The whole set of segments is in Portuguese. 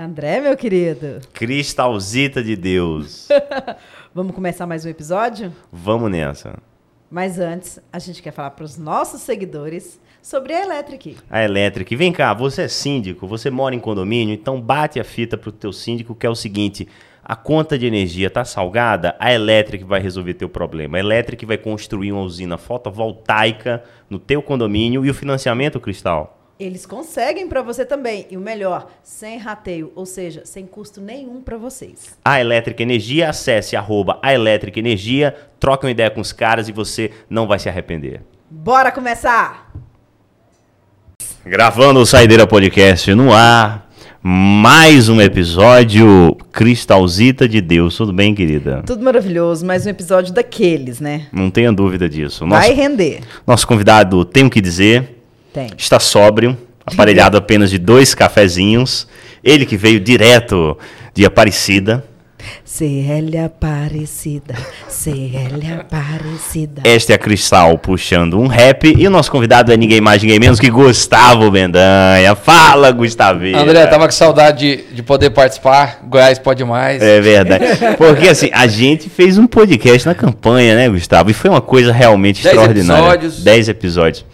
André, meu querido. Cristalzita de Deus. Vamos começar mais um episódio? Vamos nessa. Mas antes, a gente quer falar para os nossos seguidores sobre a Electric. A Electric. Vem cá, você é síndico, você mora em condomínio, então bate a fita pro teu síndico que é o seguinte: a conta de energia tá salgada, a Electric vai resolver teu problema. A Electric vai construir uma usina fotovoltaica no teu condomínio e o financiamento, Cristal? Eles conseguem para você também. E o melhor, sem rateio, ou seja, sem custo nenhum para vocês. A Elétrica Energia, acesse arroba a Elétrica Energia, troca uma ideia com os caras e você não vai se arrepender. Bora começar! Gravando o Saideira Podcast no ar, mais um episódio Cristalzita de Deus. Tudo bem, querida? Tudo maravilhoso, mais um episódio daqueles, né? Não tenha dúvida disso. Nosso, vai render. Nosso convidado, tenho que dizer, tem. Está sóbrio, aparelhado apenas de dois cafezinhos. Ele que veio direto de Aparecida. CL Aparecida, CL Aparecida. Esta é a Cristal puxando um rap e o nosso convidado é ninguém mais, ninguém menos que Gustavo Bendanha. Fala, Gustavo. André, tava com saudade de, de poder participar. Goiás pode mais. É verdade. Porque assim, a gente fez um podcast na campanha, né, Gustavo? E foi uma coisa realmente Dez extraordinária. Episódios. Dez episódios.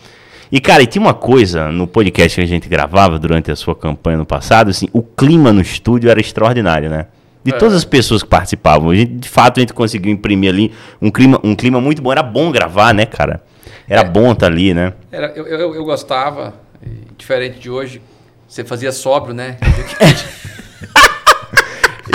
E, cara, e tinha uma coisa no podcast que a gente gravava durante a sua campanha no passado, assim, o clima no estúdio era extraordinário, né? De é. todas as pessoas que participavam. A gente, de fato, a gente conseguiu imprimir ali um clima, um clima muito bom. Era bom gravar, né, cara? Era é. bom estar tá ali, né? Era, eu, eu, eu gostava, diferente de hoje, você fazia sóbrio, né?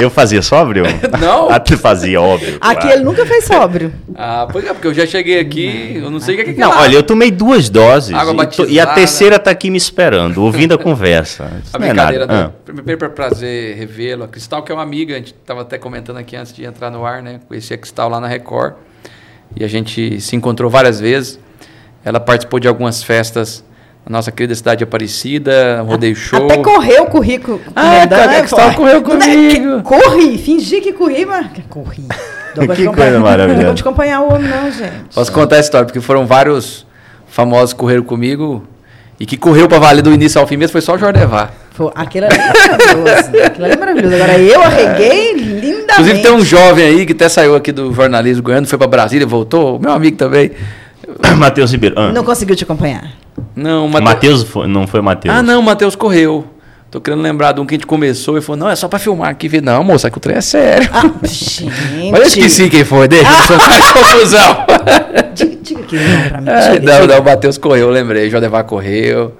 Eu fazia sóbrio? Não. Ah, tu fazia, óbvio. Aqui claro. ele nunca fez sóbrio. Ah, pois é, porque eu já cheguei aqui, eu não sei o que é que Não, é olha, eu tomei duas doses. Água e, batizada. e a terceira tá aqui me esperando, ouvindo a conversa. Isso a não brincadeira, é nada. né? Primeiro, para prazer revê-lo. A Cristal, que é uma amiga, a gente estava até comentando aqui antes de entrar no ar, né? Conheci a Cristal lá na Record. E a gente se encontrou várias vezes. Ela participou de algumas festas a nossa querida cidade Aparecida, rodeio show. Até correu o currículo. Ah, cara, que estava correu comigo. Corri, fingi que corri, mas corri. que coisa maravilhosa. Não vou te acompanhar o homem, não, gente. Posso contar a história, porque foram vários famosos que correram comigo e que correu para valer do início ao fim mesmo foi só o Jordevar. Aquilo ali é maravilhoso. Aquilo ali é maravilhoso. Agora eu arreguei lindamente. Inclusive tem um jovem aí que até saiu aqui do jornalismo goiano, foi para Brasília, voltou, meu amigo também. Matheus Ribeiro. Ah. Não conseguiu te acompanhar. Não, o Matheus não foi o Matheus. Ah, não, o Matheus correu. Tô querendo lembrar de um que a gente começou e falou: não, é só pra filmar aqui. Não, moça, que o trem é sério. Ah, gente. Mas eu esqueci quem foi, deixa, ah. não faz confusão. Diga, diga que não pra mim. É, não, não, o Matheus correu, eu lembrei. Jodevar correu.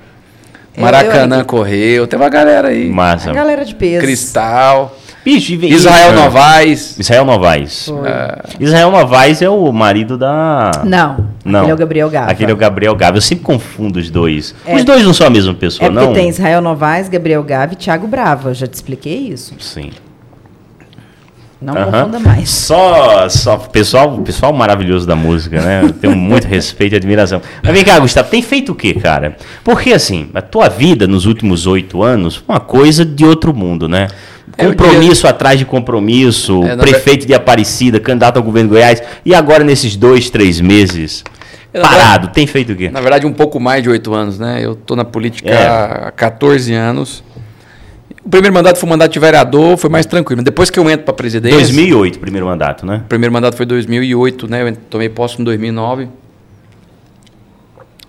Maracanã eu, eu, correu. Tem uma galera aí. Massa. A galera de peso. Cristal. Bicho, Israel Novaes. Israel Novaes. É. Israel Novaes é o marido da. Não. Não. Aquele é o Gabriel Gava. Aquele é o Gabriel Gava. Eu sempre confundo os dois. É. Os dois não são a mesma pessoa, é não? tem Israel Novaes, Gabriel Gava e Thiago Brava. Eu já te expliquei isso. Sim. Não uhum. confunda mais. Só, só pessoal, pessoal maravilhoso da música, né? Eu tenho muito respeito e admiração. Mas vem cá, Gustavo, tem feito o quê, cara? Porque assim, a tua vida nos últimos oito anos foi uma coisa de outro mundo, né? Compromisso diria... atrás de compromisso, é, prefeito de Aparecida, candidato ao governo de Goiás, e agora nesses dois, três meses, é, parado, tem feito o quê? Na verdade, um pouco mais de oito anos, né? Eu estou na política é. há 14 anos. O primeiro mandato foi um mandato de vereador, foi mais tranquilo. Depois que eu entro para a presidência... 2008, primeiro mandato, né? O primeiro mandato foi 2008, né? Eu tomei posse em 2009.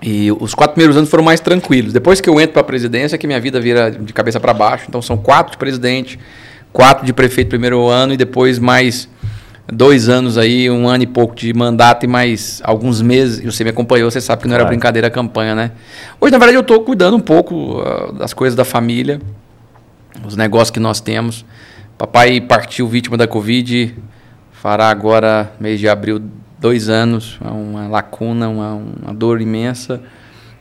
E os quatro primeiros anos foram mais tranquilos. Depois que eu entro para a presidência, que minha vida vira de cabeça para baixo. Então são quatro de presidente, quatro de prefeito primeiro ano e depois mais dois anos aí, um ano e pouco de mandato e mais alguns meses. Você me acompanhou, você sabe que não era brincadeira a campanha, né? Hoje, na verdade, eu estou cuidando um pouco uh, das coisas da família, os negócios que nós temos. Papai partiu vítima da Covid, fará agora, mês de abril, dois anos, é uma lacuna, uma, uma dor imensa.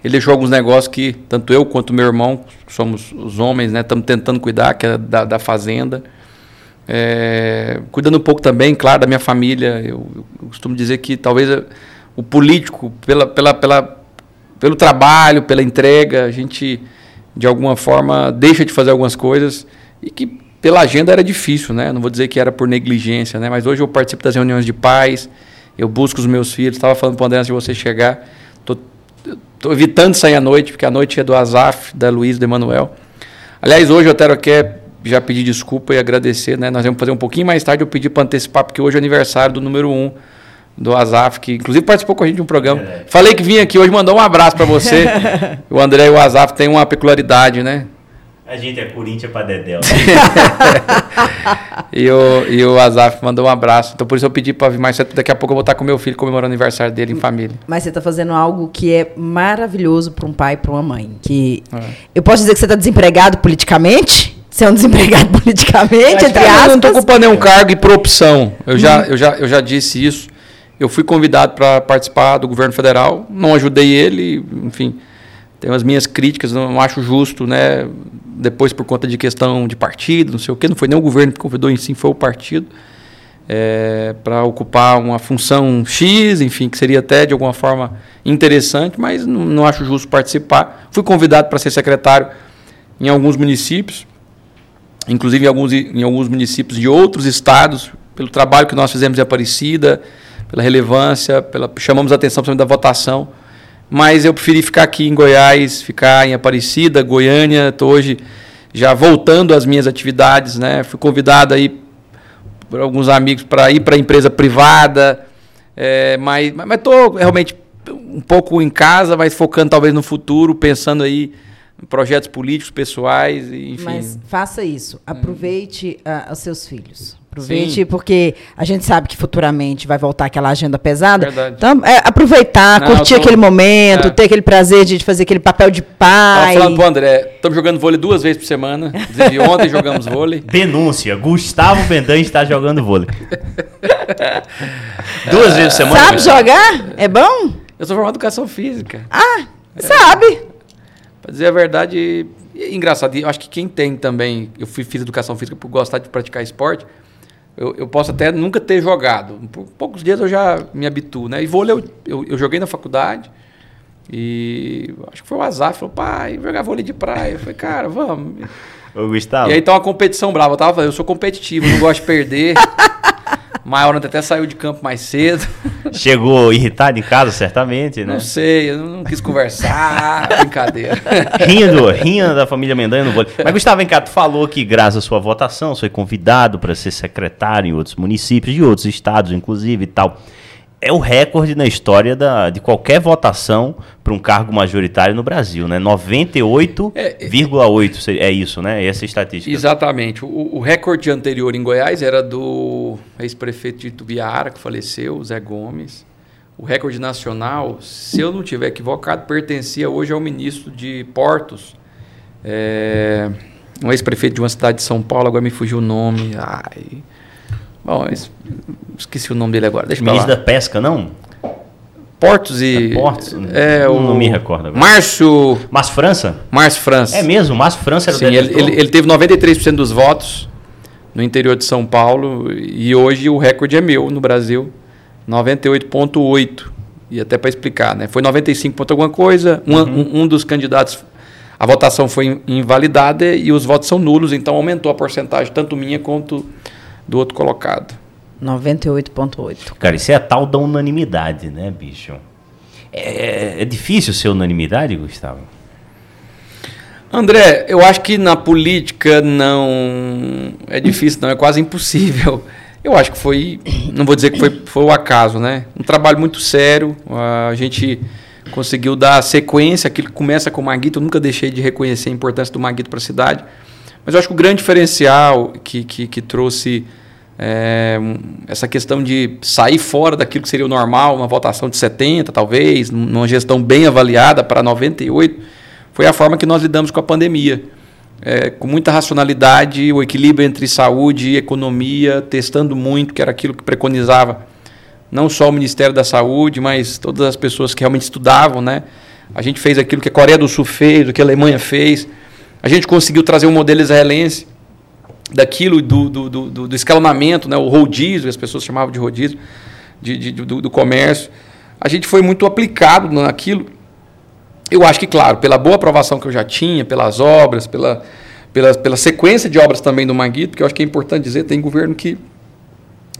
Ele deixou alguns negócios que tanto eu quanto meu irmão, somos os homens, né, estamos tentando cuidar, que é da, da fazenda. É, cuidando um pouco também, claro, da minha família. Eu, eu costumo dizer que talvez o político, pela, pela, pela, pelo trabalho, pela entrega, a gente de alguma forma deixa de fazer algumas coisas e que pela agenda era difícil, né? Não vou dizer que era por negligência, né? Mas hoje eu participo das reuniões de pais, eu busco os meus filhos. Estava falando para o André antes de você chegar. Estou evitando sair à noite, porque a noite é do Azaf, da Luiz, do Emanuel. Aliás, hoje eu quero aqui já pedir desculpa e agradecer, né? Nós vamos fazer um pouquinho mais tarde, eu pedi para antecipar, porque hoje é aniversário do número um do Azaf, que inclusive participou com a gente de um programa. É. Falei que vinha aqui hoje, mandou um abraço para você. o André e o Azaf têm uma peculiaridade, né? A gente é Corinthians para Dedéu. e, o, e o Azaf mandou um abraço. Então por isso eu pedi para vir mais cedo. Daqui a pouco eu vou estar com meu filho comemorando o aniversário dele em família. Mas você está fazendo algo que é maravilhoso para um pai e para uma mãe. Que é. Eu posso dizer que você está desempregado politicamente? Você é um desempregado politicamente, entre aspas? Eu não estou ocupando nenhum cargo e por opção. Eu, hum. já, eu, já, eu já disse isso. Eu fui convidado para participar do governo federal. Não ajudei ele, enfim tenho as minhas críticas, não acho justo, né? Depois, por conta de questão de partido, não sei o quê, não foi nem o governo que convidou em si, foi o partido, é, para ocupar uma função X, enfim, que seria até de alguma forma interessante, mas não, não acho justo participar. Fui convidado para ser secretário em alguns municípios, inclusive em alguns, em alguns municípios de outros estados, pelo trabalho que nós fizemos em Aparecida, pela relevância, pela, chamamos a atenção da votação mas eu preferi ficar aqui em Goiás, ficar em Aparecida, Goiânia. Estou hoje já voltando às minhas atividades, né? Fui convidado aí por alguns amigos para ir para a empresa privada, é, mas estou realmente um pouco em casa, mas focando talvez no futuro, pensando aí em projetos políticos, pessoais, enfim. Mas faça isso, aproveite uh, os seus filhos. Aproveite, Sim. porque a gente sabe que futuramente vai voltar aquela agenda pesada. Verdade. Então, é, aproveitar, Não, curtir tô... aquele momento, é. ter aquele prazer de fazer aquele papel de pai. Tava falando pro André, estamos jogando vôlei duas vezes por semana. Inclusive, ontem jogamos vôlei. Denúncia: Gustavo Bendan está jogando vôlei. duas vezes por semana. Sabe jogar? É bom? Eu sou formado em educação física. Ah, é. sabe. Para dizer a verdade, é engraçado. Eu acho que quem tem também. Eu fui, fiz educação física por gostar de praticar esporte eu, eu, posso até nunca ter jogado. Por poucos dias eu já me habituo, né? E vôlei eu, eu, eu joguei na faculdade e acho que foi o Azar, falou, pai, jogar vôlei de praia. Eu falei, cara, vamos. Ô, Gustavo. E aí então uma competição brava. Eu tava eu sou competitivo, não gosto de perder. Maior até saiu de campo mais cedo. Chegou irritado em casa, certamente, né? Não sei, eu não quis conversar, brincadeira. Rindo, rindo da família Mendanha no vôlei. Mas, Gustavo, vem cá, tu falou que graças à sua votação, foi convidado para ser secretário em outros municípios, de outros estados, inclusive, e tal é o recorde na história da, de qualquer votação para um cargo majoritário no Brasil, né? 98,8 é, é, é isso, né? Essa é estatística. Exatamente. O, o, recorde anterior em Goiás era do ex-prefeito de Tubiara, que faleceu, Zé Gomes. O recorde nacional, se eu não tiver equivocado, pertencia hoje ao ministro de Portos, é, um ex-prefeito de uma cidade de São Paulo, agora me fugiu o nome. Ai, Bom, esqueci o nome dele agora. Deixa Ministro da Pesca, não? Portos e. É Portos? É, o, não me recordo agora. Márcio. Márcio França? Márcio França. É mesmo? Márcio França era Sim, ele, ele, ele, teve 93% dos votos no interior de São Paulo e hoje o recorde é meu no Brasil, 98,8%. E até para explicar, né? Foi 95 ponto alguma coisa, um, uhum. um, um dos candidatos a votação foi invalidada e os votos são nulos, então aumentou a porcentagem, tanto minha quanto do outro colocado. 98,8. Cara, isso é a tal da unanimidade, né, bicho? É, é difícil ser unanimidade, Gustavo? André, eu acho que na política não é difícil, não, é quase impossível. Eu acho que foi, não vou dizer que foi, foi o acaso, né? Um trabalho muito sério, a gente conseguiu dar sequência, aquilo que começa com o Maguito, eu nunca deixei de reconhecer a importância do Maguito para a cidade, mas eu acho que o grande diferencial que, que, que trouxe é, essa questão de sair fora daquilo que seria o normal, uma votação de 70, talvez, numa gestão bem avaliada para 98, foi a forma que nós lidamos com a pandemia. É, com muita racionalidade, o equilíbrio entre saúde e economia, testando muito, que era aquilo que preconizava não só o Ministério da Saúde, mas todas as pessoas que realmente estudavam. Né? A gente fez aquilo que a Coreia do Sul fez, o que a Alemanha fez. A gente conseguiu trazer um modelo israelense daquilo do, do, do, do escalonamento, né, o rodízio, as pessoas chamavam de rodízio, de, de do, do, comércio. A gente foi muito aplicado naquilo. Eu acho que, claro, pela boa aprovação que eu já tinha, pelas obras, pela, pela, pela sequência de obras também do Maguito, que eu acho que é importante dizer, tem governo que,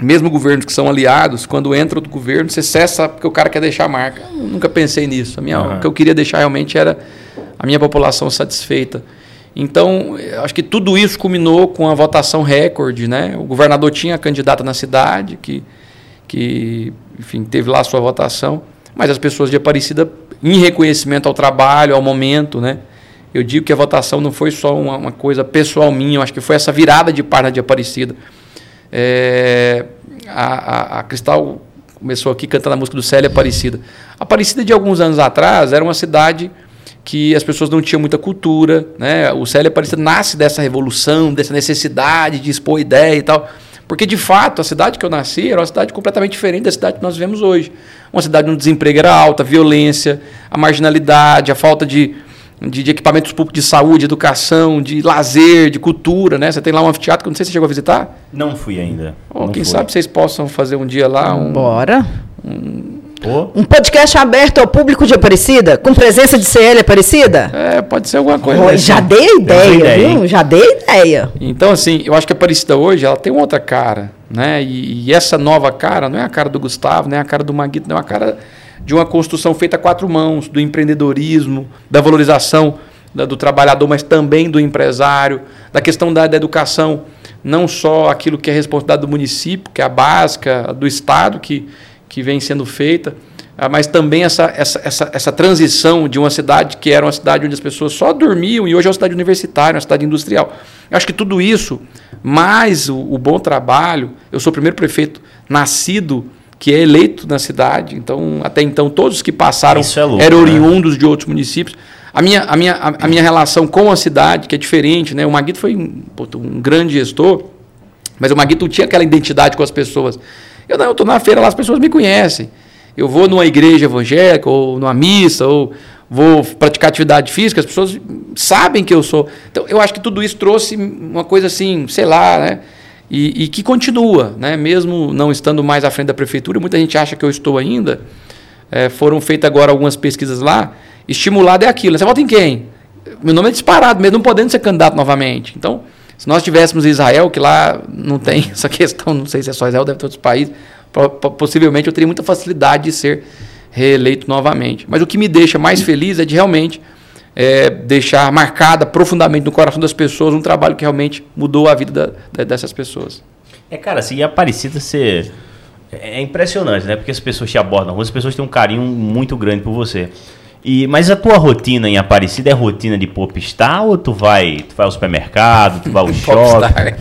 mesmo governos que são aliados, quando entra outro governo, você cessa porque o cara quer deixar a marca. Eu nunca pensei nisso. A minha, uhum. O que eu queria deixar realmente era a minha população satisfeita. Então, acho que tudo isso culminou com a votação recorde. Né? O governador tinha candidata na cidade, que, que enfim, teve lá a sua votação, mas as pessoas de Aparecida, em reconhecimento ao trabalho, ao momento, né? eu digo que a votação não foi só uma, uma coisa pessoal minha, eu acho que foi essa virada de página de Aparecida. É, a, a, a Cristal começou aqui cantando a música do Célia Aparecida. Aparecida, de alguns anos atrás, era uma cidade que as pessoas não tinham muita cultura. Né? O Célia Aparecida nasce dessa revolução, dessa necessidade de expor ideia e tal. Porque, de fato, a cidade que eu nasci era uma cidade completamente diferente da cidade que nós vivemos hoje. Uma cidade onde o desemprego era alto, a violência, a marginalidade, a falta de, de, de, equipamentos públicos de saúde, educação, de lazer, de cultura, né? Você tem lá um anfiteatro que não sei se você chegou a visitar. Não fui ainda. Oh, quem fui. sabe vocês possam fazer um dia lá um. Bora. Um, um podcast aberto ao público de Aparecida, com presença de CL Aparecida? É, pode ser alguma coisa. Oh, já dei ideia, ideia viu? Já dei ideia. Então, assim, eu acho que a Aparecida hoje ela tem uma outra cara, né? E, e essa nova cara não é a cara do Gustavo, não é a cara do Maguito, não é a cara de uma construção feita a quatro mãos, do empreendedorismo, da valorização da, do trabalhador, mas também do empresário, da questão da, da educação, não só aquilo que é responsabilidade do município, que é a básica, do Estado, que, que vem sendo feita, ah, mas também essa, essa, essa, essa transição de uma cidade que era uma cidade onde as pessoas só dormiam e hoje é uma cidade universitária, uma cidade industrial. Eu acho que tudo isso, mais o, o bom trabalho, eu sou o primeiro prefeito nascido que é eleito na cidade. Então, até então, todos que passaram é louco, eram né? oriundos né? de outros municípios. A minha, a, minha, a, a, minha relação com a cidade, que é diferente, né? O Maguito foi um, um grande gestor, mas o Maguito tinha aquela identidade com as pessoas. Eu não, eu estou na feira lá, as pessoas me conhecem. Eu vou numa igreja evangélica, ou numa missa, ou vou praticar atividade física, as pessoas sabem que eu sou. Então, eu acho que tudo isso trouxe uma coisa assim, sei lá, né? e, e, que continua, né? mesmo não estando mais à frente da prefeitura, muita gente acha que eu estou ainda. É, foram feitas agora algumas pesquisas lá. Estimulado é aquilo. Você vota em quem? Meu nome é disparado, mesmo não podendo ser candidato novamente. Então, se nós tivéssemos Israel, que lá não tem essa questão, não sei se é só Israel, deve ter outros países, possivelmente eu teria muita facilidade de ser reeleito novamente. Mas o que me deixa mais feliz é de realmente é, deixar marcada profundamente no coração das pessoas um trabalho que realmente mudou a vida da, dessas pessoas. É, cara, assim, Aparecida ser. É impressionante, né? Porque as pessoas te abordam, as pessoas têm um carinho muito grande por você. E, mas a tua rotina em Aparecida é rotina de popstar ou tu vai, tu vai ao supermercado, tu vai ao shopping?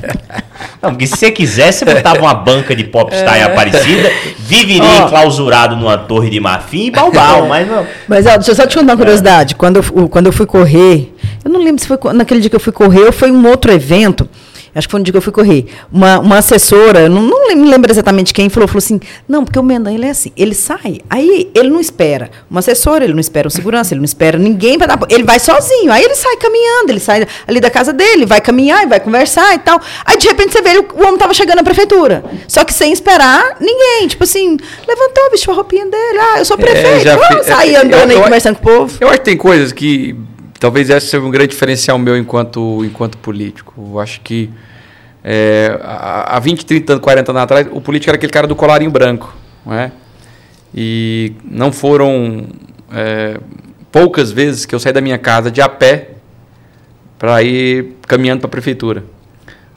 Não, porque se você quisesse, você botava uma banca de popstar é. em Aparecida, viveria oh. enclausurado numa torre de marfim e balbal, mas não. Mas ó, deixa eu só te contar uma curiosidade. Quando eu, quando eu fui correr, eu não lembro se foi naquele dia que eu fui correr ou foi um outro evento. Acho que foi um dia que eu fui correr, uma, uma assessora, não, não me lembro exatamente quem, falou, falou assim, não, porque o Mendan, ele é assim, ele sai, aí ele não espera. Uma assessora, ele não espera o segurança, ele não espera ninguém para dar, ele vai sozinho, aí ele sai caminhando, ele sai ali da casa dele, vai caminhar, vai conversar e tal, aí de repente você vê, ele, o homem estava chegando na prefeitura, só que sem esperar ninguém, tipo assim, levantou, vestiu a roupinha dele, ah, eu sou é, prefeito, é, vamos sair andando eu, aí, conversando com o povo. Eu acho que tem coisas que talvez esse seja um grande diferencial meu enquanto, enquanto político. Eu acho que é, há 20, 30, 40 anos atrás, o político era aquele cara do colarinho branco. Não é? E não foram é, poucas vezes que eu saí da minha casa de a pé para ir caminhando para a prefeitura.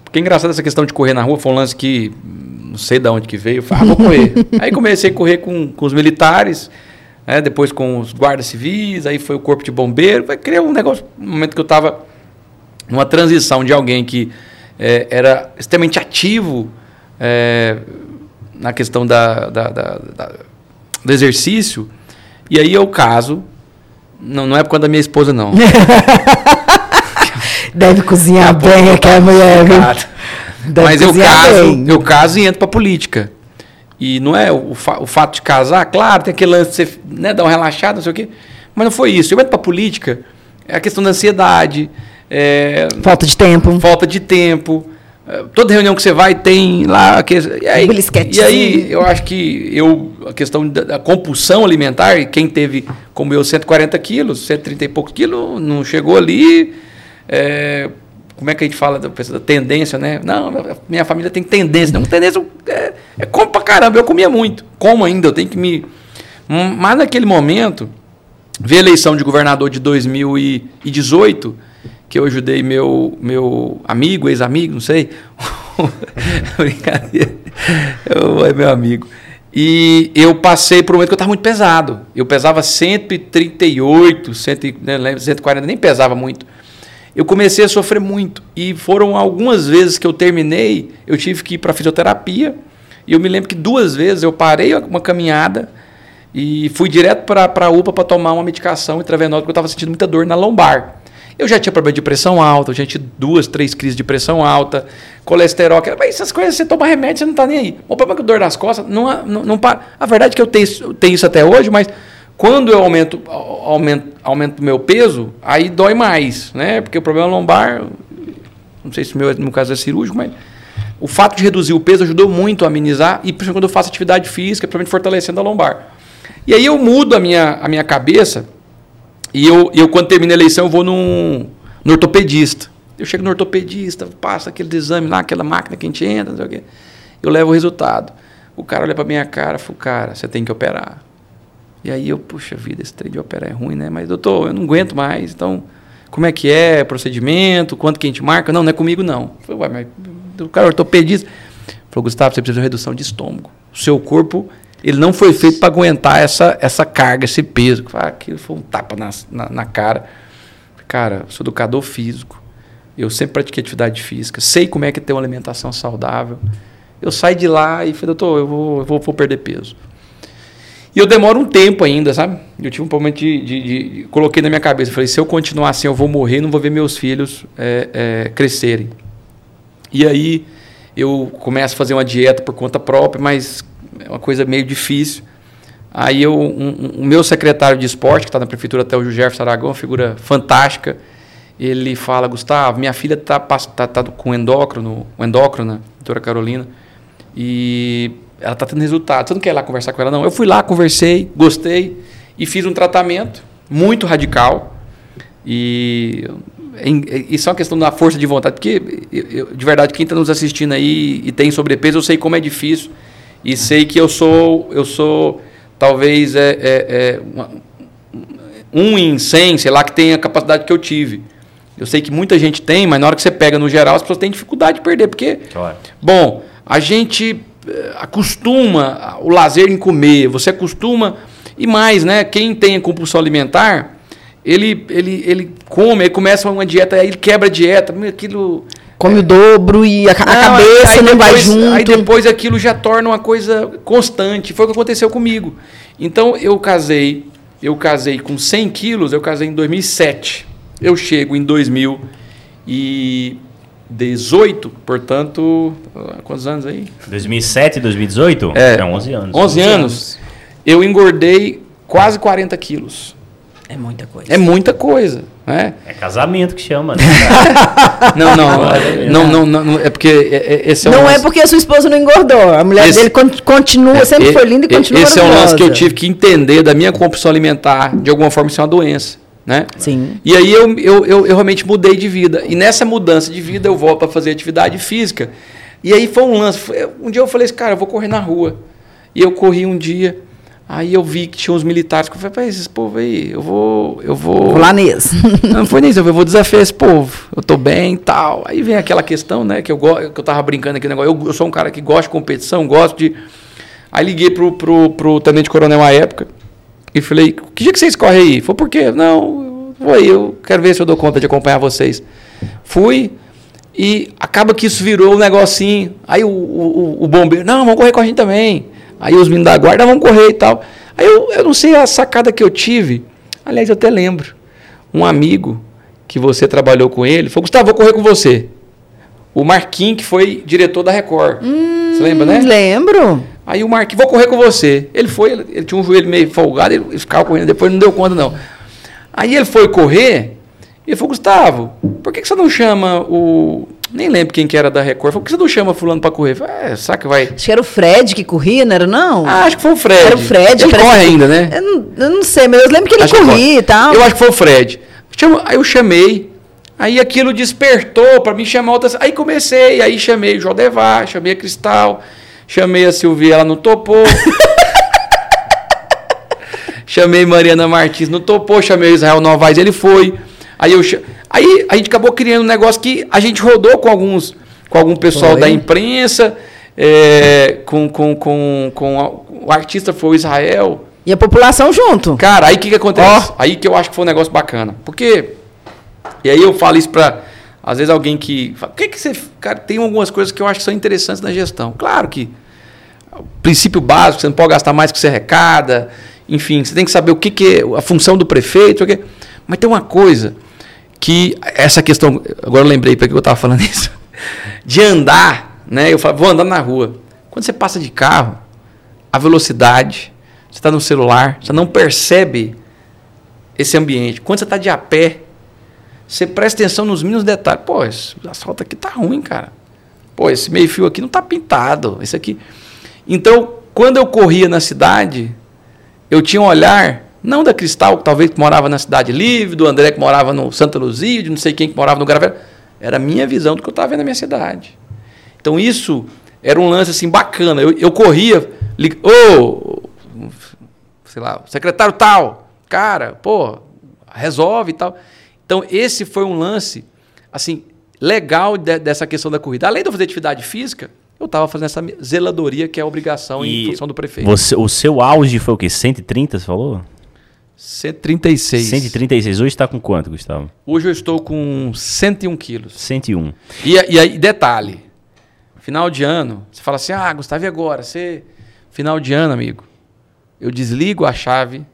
Porque é engraçado essa questão de correr na rua, foi um lance que não sei de onde que veio. Eu falei, ah, vou correr. aí comecei a correr com, com os militares, né, depois com os guardas civis, aí foi o corpo de bombeiro. Criei um negócio, no momento que eu estava numa transição de alguém que é, era extremamente ativo é, na questão da, da, da, da, do exercício. E aí eu caso. Não, não é por conta da minha esposa, não. Deve cozinhar bem aquela mulher, viu? Mas eu caso, bem. eu caso e entro para política. E não é o, fa o, fato de casar, claro, tem aquele lance de você né, dar uma relaxada, não sei o quê. Mas não foi isso. Eu entro para política, é a questão da ansiedade, é, falta de tempo. Falta de tempo. É, toda reunião que você vai tem lá. Que, e, aí, e aí eu acho que eu, a questão da, da, compulsão alimentar, quem teve, como eu, 140 quilos, 130 e poucos quilos, não chegou ali. É, como é que a gente fala da, da tendência, né? Não, minha família tem tendência. Não, tendência é, é como pra caramba. Eu comia muito. Como ainda, eu tenho que me. Mas naquele momento, ver a eleição de governador de 2018 que eu ajudei meu, meu amigo, ex-amigo, não sei. Brincadeira. Eu, é meu amigo. E eu passei por um momento que eu estava muito pesado. Eu pesava 138, 100, né, 140, nem pesava muito. Eu comecei a sofrer muito. E foram algumas vezes que eu terminei, eu tive que ir para fisioterapia. E eu me lembro que duas vezes eu parei uma caminhada e fui direto para a UPA para tomar uma medicação intravenosa, porque eu estava sentindo muita dor na lombar. Eu já tinha problema de pressão alta, eu já tinha duas, três crises de pressão alta, colesterol, mas essas coisas você toma remédio, você não está nem aí. O problema é que dor nas costas não, não, não para. A verdade é que eu tenho, eu tenho isso até hoje, mas quando eu aumento aumento aumento meu peso, aí dói mais, né? Porque o problema lombar, não sei se meu, no caso é cirúrgico, mas o fato de reduzir o peso ajudou muito a amenizar e principalmente quando eu faço atividade física, principalmente fortalecendo a lombar. E aí eu mudo a minha, a minha cabeça e eu, eu, quando termino a eleição, eu vou num, no ortopedista. Eu chego no ortopedista, passo aquele exame lá, aquela máquina que a gente entra, não sei o quê. Eu levo o resultado. O cara olha para minha cara e fala, cara, você tem que operar. E aí eu, puxa vida, esse trem de operar é ruim, né? Mas, doutor, eu não aguento mais, então, como é que é, procedimento, quanto que a gente marca? Não, não é comigo, não. Eu falei, mas o cara ortopedista. Falou, Gustavo, você precisa de uma redução de estômago. O seu corpo ele não foi feito para aguentar essa, essa carga, esse peso. Aquilo foi um tapa na, na, na cara. Cara, sou educador físico. Eu sempre pratiquei atividade física. Sei como é que é ter uma alimentação saudável. Eu saí de lá e falei, doutor, eu vou, eu vou, vou perder peso. E eu demoro um tempo ainda, sabe? Eu tive um momento de, de, de, de, Coloquei na minha cabeça. Falei, se eu continuar assim, eu vou morrer, não vou ver meus filhos é, é, crescerem. E aí eu começo a fazer uma dieta por conta própria, mas é uma coisa meio difícil. Aí eu, um, um, o meu secretário de esporte, que está na prefeitura até o Jefferson Aragão, uma figura fantástica, ele fala, Gustavo, minha filha está tá, tá com endócrino, endócrina, doutora Carolina, e ela está tendo resultado. Você não quer ir lá conversar com ela? Não. Eu fui lá, conversei, gostei e fiz um tratamento muito radical. E isso é uma questão da força de vontade, porque eu, de verdade, quem está nos assistindo aí e tem sobrepeso, eu sei como é difícil e sei que eu sou, eu sou talvez é, é, é uma, um em cem, sei lá, que tem a capacidade que eu tive. Eu sei que muita gente tem, mas na hora que você pega no geral, as pessoas têm dificuldade de perder, porque, claro. bom, a gente acostuma o lazer em comer, você acostuma, e mais, né? Quem tem a compulsão alimentar, ele, ele, ele come, ele começa uma dieta, aí ele quebra a dieta, aquilo come o dobro e a, a cabeça aí, não depois, vai junto. Aí depois aquilo já torna uma coisa constante. Foi o que aconteceu comigo. Então eu casei, eu casei com 100 quilos, eu casei em 2007. Eu chego em 2018, portanto, quantos anos aí? 2007, 2018? É, é 11 anos. 11 anos. Eu engordei quase 40 quilos. É muita coisa. É muita coisa. Né? É casamento que chama, né? não, não, não, não, não, não, é porque esse é Não lance... é porque a sua esposa não engordou. A mulher esse, dele continua, é, sempre foi linda e continua Esse é um lance que eu tive que entender da minha compulsão alimentar, de alguma forma isso é uma doença. Né? Sim. E aí eu, eu, eu, eu realmente mudei de vida. E nessa mudança de vida eu volto para fazer atividade física. E aí foi um lance. Um dia eu falei assim, cara, eu vou correr na rua. E eu corri um dia. Aí eu vi que tinha uns militares que eu falei, esses povo aí, eu vou. Eu vou. Vou lá nisso. Não foi nisso, eu vou desafiar esse povo. Eu tô bem e tal. Aí vem aquela questão, né, que eu, que eu tava brincando aqui negócio. Eu, eu sou um cara que gosta de competição, gosto de. Aí liguei pro, pro, pro tenente coronel à época e falei, que dia que vocês correm aí? Foi por quê? Não, vou aí, eu quero ver se eu dou conta de acompanhar vocês. Fui, e acaba que isso virou um negocinho. Aí o, o, o bombeiro, não, vamos correr com a gente também. Aí os meninos da guarda vão correr e tal. Aí eu, eu não sei a sacada que eu tive. Aliás, eu até lembro. Um amigo que você trabalhou com ele falou: Gustavo, vou correr com você. O Marquinhos, que foi diretor da Record. Hum, você lembra, né? Lembro. Aí o Marquinhos, vou correr com você. Ele foi, ele, ele, tinha um joelho meio folgado, ele ficava correndo, depois não deu conta, não. Aí ele foi correr, e ele falou: Gustavo, por que, que você não chama o nem lembro quem que era da Record. Falei, por que você não chama fulano pra correr? Falei, é, será que vai... Acho que era o Fred que corria, não era não? Ah, acho que foi o Fred. Era o Fred. Ele corre ainda, né? Eu não, eu não, sei, mas eu lembro que ele acho corria e tal. Eu acho que foi o Fred. Aí eu chamei, aí aquilo despertou para mim chamar outras... Aí comecei, aí chamei o Jodevar, chamei a Cristal, chamei a Silvia, ela não topou. chamei Mariana Martins, não topou, chamei o Israel Novaes, ele foi... Aí, eu, aí a gente acabou criando um negócio que a gente rodou com alguns com algum pessoal da imprensa, é, com, com, com, com a, o artista foi o Israel. E a população junto. Cara, aí o que, que acontece? Oh. Aí que eu acho que foi um negócio bacana. Porque. E aí eu falo isso para às vezes alguém que. Fala, que, que você. Cara, tem algumas coisas que eu acho que são interessantes na gestão. Claro que. O princípio básico, você não pode gastar mais que você arrecada. Enfim, você tem que saber o que, que é a função do prefeito. Que, mas tem uma coisa que. Essa questão. Agora eu lembrei para que eu estava falando isso. De andar, né? Eu falo, vou andar na rua. Quando você passa de carro, a velocidade, você está no celular, você não percebe esse ambiente. Quando você está de a pé, você presta atenção nos mínimos detalhes. Pô, esse asfalto aqui tá ruim, cara. Pô, esse meio fio aqui não tá pintado. Esse aqui. Então, quando eu corria na cidade, eu tinha um olhar, não da Cristal, que talvez que morava na Cidade Livre, do André que morava no Santa Luzia, de não sei quem que morava no Gravelo. Era a minha visão do que eu estava vendo na minha cidade. Então, isso era um lance assim bacana. Eu, eu corria, ô, oh, sei lá, secretário tal, cara, pô, resolve e tal. Então, esse foi um lance, assim, legal de, dessa questão da corrida. Além de eu fazer atividade física, eu estava fazendo essa zeladoria que é a obrigação e em função do prefeito. Você, o seu auge foi o quê? 130, você falou? 136. 136. Hoje está com quanto, Gustavo? Hoje eu estou com 101 quilos. 101. E, e aí, detalhe, final de ano, você fala assim, ah, Gustavo, e agora? Você, final de ano, amigo, eu desligo a chave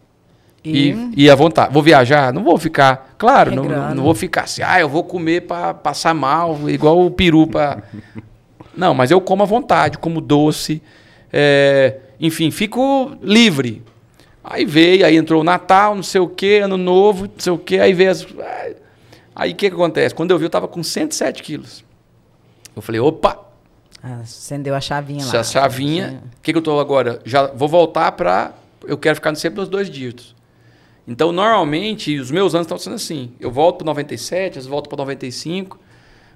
e, e, à vontade. Vou viajar? Não vou ficar. Claro, não, não, vou ficar assim, ah, eu vou comer para passar mal, igual o peru para. não, mas eu como à vontade, como doce. É, enfim, fico livre. Aí veio, aí entrou o Natal, não sei o quê, Ano Novo, não sei o quê, aí veio as. Aí o que, que acontece? Quando eu vi, eu estava com 107 quilos. Eu falei, opa! Ah, acendeu a chavinha lá. A chavinha. O que, que eu estou agora? Já vou voltar para. Eu quero ficar sempre nos dois dígitos. Então, normalmente, os meus anos estão sendo assim. Eu volto para 97, às vezes volto para 95.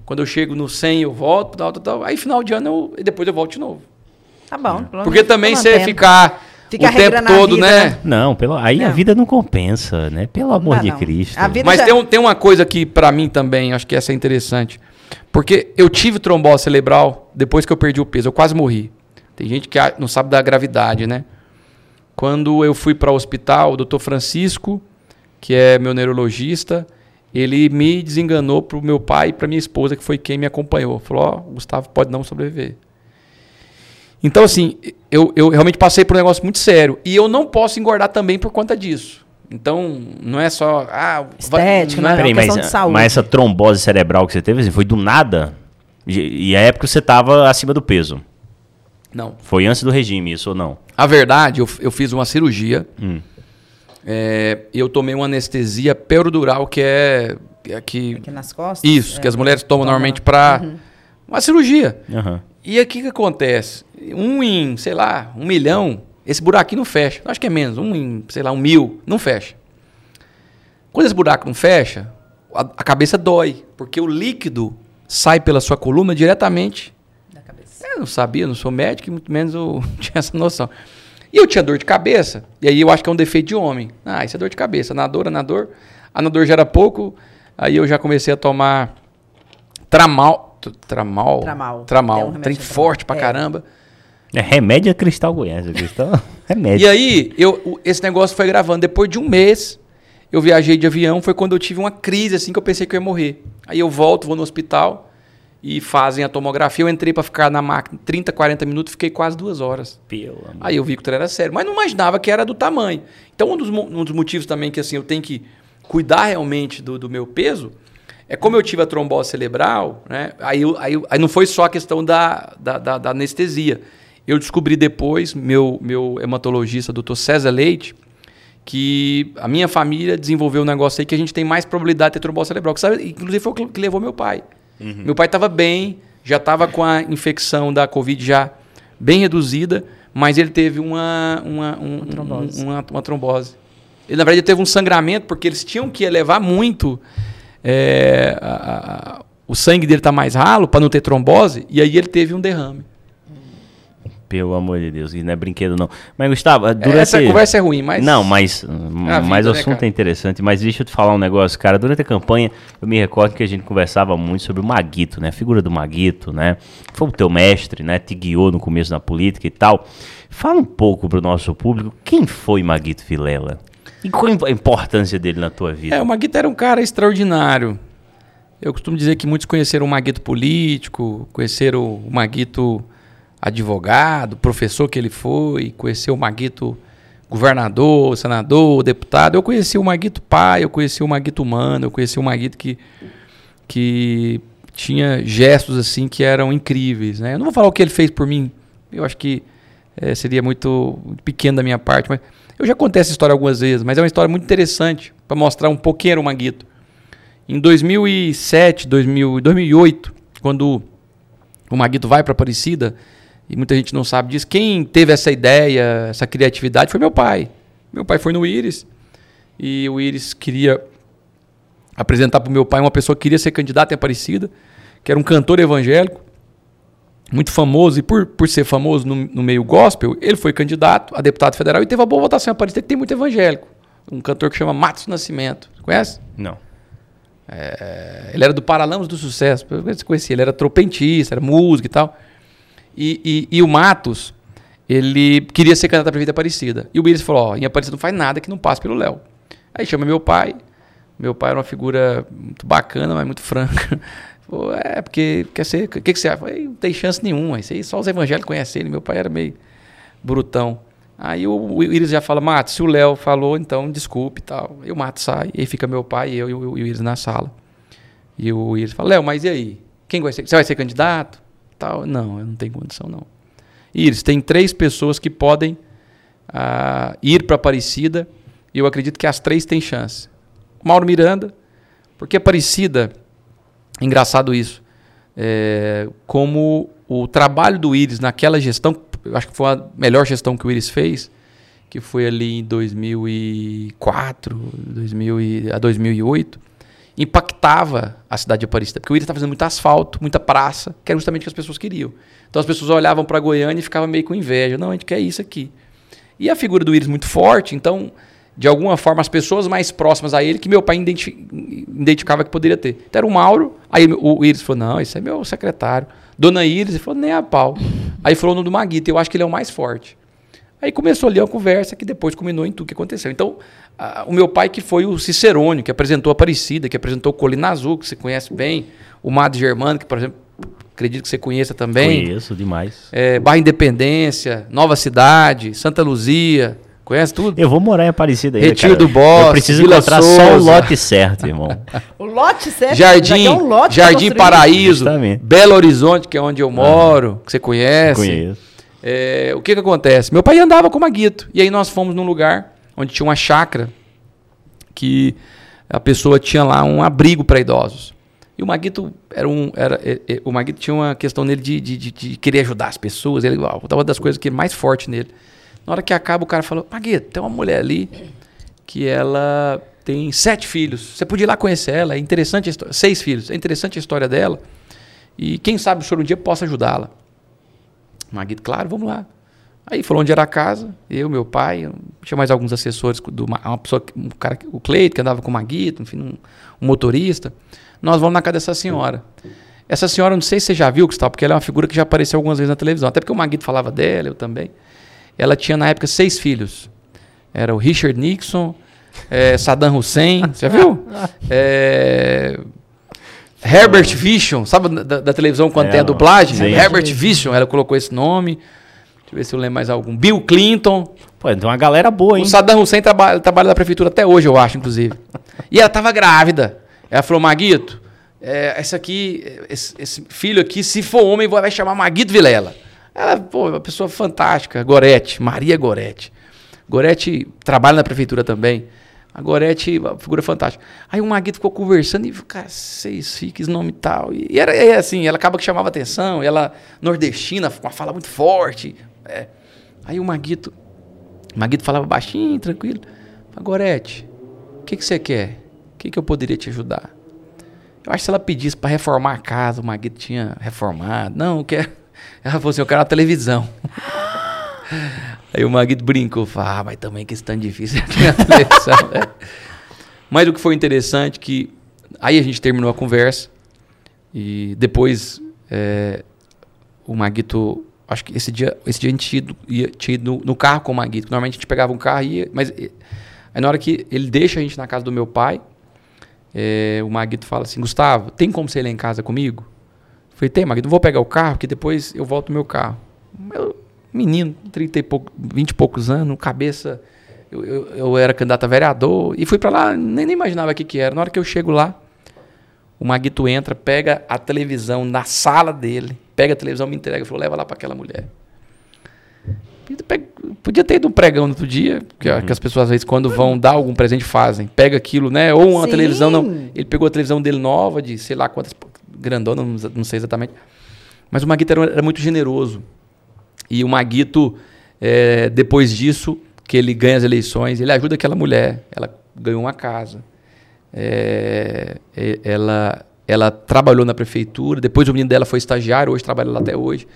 Quando eu chego no 100, eu volto, tal, tal, tal. Aí, final de ano, eu, e depois eu volto de novo. Tá bom. Porque também você ficar Fica o tempo todo, vida, né? né? Não, pelo, aí não. a vida não compensa, né? Pelo amor não, de não. Cristo. Mas já... tem, um, tem uma coisa que, para mim também, acho que essa é interessante. Porque eu tive trombose cerebral depois que eu perdi o peso. Eu quase morri. Tem gente que não sabe da gravidade, né? Quando eu fui para o hospital, o doutor Francisco, que é meu neurologista, ele me desenganou para o meu pai e para minha esposa, que foi quem me acompanhou. Falou: Ó, oh, Gustavo pode não sobreviver. Então, assim, eu, eu realmente passei por um negócio muito sério. E eu não posso engordar também por conta disso. Então, não é só. Ah, Estética, não é, Peraí, mas, de saúde. mas essa trombose cerebral que você teve, assim, foi do nada? E a época você estava acima do peso? Não. Foi antes do regime, isso ou não? A verdade, eu, eu fiz uma cirurgia. Hum. É, eu tomei uma anestesia perodural, que é. é que, Aqui nas costas? Isso, é, que as mulheres tomam normalmente para. Uhum. Uma cirurgia. Uhum. E o que, que acontece? Um em, sei lá, um milhão, esse buraquinho não fecha. Acho que é menos, um em, sei lá, um mil, não fecha. Quando esse buraco não fecha, a, a cabeça dói, porque o líquido sai pela sua coluna diretamente eu não sabia, não sou médico, e muito menos eu tinha essa noção. E eu tinha dor de cabeça, e aí eu acho que é um defeito de homem. Ah, isso é dor de cabeça. Na dor, na dor. A na dor já era pouco, aí eu já comecei a tomar tramal. Tramal? Tramal. Tramal. É um trem forte pra é. caramba. É remédio é cristal Goiás, cristal remédio. E aí, eu, esse negócio foi gravando. Depois de um mês, eu viajei de avião, foi quando eu tive uma crise, assim, que eu pensei que eu ia morrer. Aí eu volto, vou no hospital, e fazem a tomografia. Eu entrei para ficar na máquina 30, 40 minutos, fiquei quase duas horas. Pelo Aí eu vi que o era sério, mas não imaginava que era do tamanho. Então, um dos, um dos motivos também que assim eu tenho que cuidar realmente do, do meu peso é como eu tive a trombose cerebral, né? Aí, aí, aí não foi só a questão da, da, da, da anestesia. Eu descobri depois, meu, meu hematologista, doutor César Leite, que a minha família desenvolveu um negócio aí que a gente tem mais probabilidade de ter trombose cerebral. Que sabe, inclusive foi o que levou meu pai. Uhum. Meu pai estava bem, já estava com a infecção da Covid já bem reduzida, mas ele teve uma, uma, um, uma, trombose. Uma, uma, trombose. Ele, na verdade, teve um sangramento, porque eles tinham que elevar muito. É, a, a, o sangue dele está mais ralo para não ter trombose, e aí ele teve um derrame. Pelo amor de Deus, não é brinquedo não. Mas Gustavo, durante... essa conversa é ruim, mas Não, mas mas o né, assunto é interessante, mas deixa eu te falar um negócio, cara, durante a campanha eu me recordo que a gente conversava muito sobre o Maguito, né? A figura do Maguito, né? Foi o teu mestre, né? Te guiou no começo da política e tal. Fala um pouco pro nosso público, quem foi Maguito Vilela? E qual a importância dele na tua vida? É, o Maguito era um cara extraordinário. Eu costumo dizer que muitos conheceram o Maguito político, conheceram o Maguito advogado, professor que ele foi, conheceu o Maguito governador, senador, deputado. Eu conheci o Maguito pai, eu conheci o Maguito humano, eu conheci o Maguito que, que tinha gestos assim que eram incríveis. Né? Eu não vou falar o que ele fez por mim, eu acho que é, seria muito pequeno da minha parte, mas eu já contei essa história algumas vezes, mas é uma história muito interessante para mostrar um pouquinho o Maguito. Em 2007, 2000, 2008, quando o Maguito vai para Aparecida, e muita gente não sabe disso, quem teve essa ideia, essa criatividade foi meu pai. Meu pai foi no Íris, e o Íris queria apresentar para o meu pai uma pessoa que queria ser candidata em Aparecida, que era um cantor evangélico, muito famoso, e por, por ser famoso no, no, meio gospel, ele foi candidato a deputado federal e teve uma boa votação em Aparecida, que tem muito evangélico. Um cantor que chama Matos Nascimento. Conhece? Não. É, ele era do Paralamas do Sucesso. Você conhecia, ele era tropentista, era músico e tal. E, e, e, o Matos, ele queria ser candidato a prefeito Aparecida. E o Willis falou: Ó, em Aparecida não faz nada que não passe pelo Léo. Aí chama meu pai. Meu pai era uma figura muito bacana, mas muito franca. Falou, é, porque quer ser. O que, que você acha? Falei, não tem chance nenhuma. Isso aí só os evangélicos conhecem ele. Meu pai era meio brutão. Aí o, Iris já fala, Mato, se o Léo falou, então desculpe e tal. E o Mato sai, e aí fica meu pai, eu e o, Iris na sala. E o Iris fala, Léo, mas e aí? Quem vai ser? Você vai ser candidato? Tal. Não, eu não tenho condição, não. Iris, tem três pessoas que podem uh, ir para Aparecida, e eu acredito que as três têm chance. Mauro Miranda, porque Aparecida Engraçado isso. É, como o trabalho do Iris naquela gestão, acho que foi a melhor gestão que o Iris fez, que foi ali em 2004, 2000 e, a 2008, impactava a cidade de Aparecida. Porque o Iris estava fazendo muito asfalto, muita praça, que era justamente o que as pessoas queriam. Então as pessoas olhavam para Goiânia e ficavam meio com inveja. Não, a gente quer isso aqui. E a figura do Iris muito forte, então de alguma forma, as pessoas mais próximas a ele que meu pai identificava que poderia ter. Então era o Mauro, aí o Iris falou: não, esse é meu secretário. Dona Iris falou: nem a pau. Aí falou no do Maguito, eu acho que ele é o mais forte. Aí começou ali uma conversa que depois culminou em tudo que aconteceu. Então, a, o meu pai, que foi o Cicerone, que apresentou a Aparecida, que apresentou o Colina Azul, que você conhece bem, o Mado Germano, que, por exemplo, acredito que você conheça também. Conheço demais. É, Barra Independência, Nova Cidade, Santa Luzia. Conhece tudo? Eu vou morar em Aparecida aí. Retiro cara. do Boss. Eu preciso Vila encontrar Souza. só o lote certo, irmão. o lote certo? Jardim, é um lote Jardim Paraíso, Justamente. Belo Horizonte, que é onde eu moro, ah, que você conhece. Conheço. É, o que que acontece? Meu pai andava com o Maguito. E aí nós fomos num lugar onde tinha uma chácara que a pessoa tinha lá um abrigo para idosos. E o Maguito era um. Era, é, é, o Maguito tinha uma questão nele de, de, de, querer ajudar as pessoas. Ele, uma das coisas que é mais forte nele. Na hora que acaba, o cara falou: Maguito, tem uma mulher ali que ela tem sete filhos. Você podia ir lá conhecer ela, é interessante a. Seis filhos, é interessante a história dela. E quem sabe o senhor um dia possa ajudá-la. Maguito, claro, vamos lá. Aí falou onde era a casa, eu, meu pai, tinha mais alguns assessores, do, uma pessoa, um cara, o Cleito, que andava com o Maguito, enfim, um, um, motorista. Nós vamos na casa dessa senhora. Essa senhora, não sei se você já viu, Gustavo, porque ela é uma figura que já apareceu algumas vezes na televisão. Até porque o Maguito falava dela, eu também. Ela tinha na época seis filhos. Era o Richard Nixon, é, Saddam Hussein, você viu? É, Herbert Vision, sabe da, da televisão quando é, tem a dublagem? Sim. Herbert Vision, ela colocou esse nome. Deixa eu ver se eu lembro mais algum. Bill Clinton. Pô, então uma galera boa, hein? O Saddam Hussein trabalha, trabalha na prefeitura até hoje, eu acho, inclusive. e ela estava grávida. Ela falou, Maguito, é, esse aqui, esse, esse, filho aqui, se for homem, vai chamar Maguito Vilela. Ela, pô, uma pessoa fantástica, Gorete, Maria Gorete. Gorete trabalha na prefeitura também. A Gorete, uma figura fantástica. Aí o Maguito ficou conversando e, cara, seis fiques, nome tal. E era é, assim, ela acaba que chamava atenção, ela nordestina, com uma fala muito forte. É. Aí o Maguito, o Maguito falava baixinho, tranquilo. Gorete, o que, que você quer? O que, que eu poderia te ajudar? Eu acho que se ela pedisse para reformar a casa, o Maguito tinha reformado. Não, eu quero ela falou assim: eu quero uma televisão. Aí o Maguito brincou, falou, ah, mas também questão difícil é. Mas o que foi interessante que aí a gente terminou a conversa e depois é, o Maguito, acho que esse dia, esse dia a gente ia, ia, tinha ido no, no, carro com o Maguito. Normalmente a gente pegava um carro e ia, mas aí na hora que ele deixa a gente na casa do meu pai, é, o Maguito fala assim, Gustavo, tem como você ir lá em casa comigo? Eu falei, tem, Maguito, vou pegar o carro, que depois eu volto no meu carro. Meu menino, 30 e pouco, 20 e poucos anos, cabeça. Eu, eu, eu era candidato a vereador e fui para lá, nem, nem imaginava o que, que era. Na hora que eu chego lá, o Maguito entra, pega a televisão na sala dele, pega a televisão, me entrega falou: leva lá para aquela mulher. Podia ter ido um pregão no outro dia, que, uhum. que, as pessoas às vezes quando vão dar algum presente fazem. Pega aquilo, né? Ou uma Sim. televisão, não. Ele pegou a televisão dele nova, de sei lá quantas, grandona, não, não sei exatamente. Mas o Maguito era, era muito generoso. E o Maguito, é, depois disso, que ele ganha as eleições, ele ajuda aquela mulher. Ela ganhou uma casa. É, ela, ela trabalhou na prefeitura, depois o menino dela foi estagiário, hoje trabalha lá até hoje.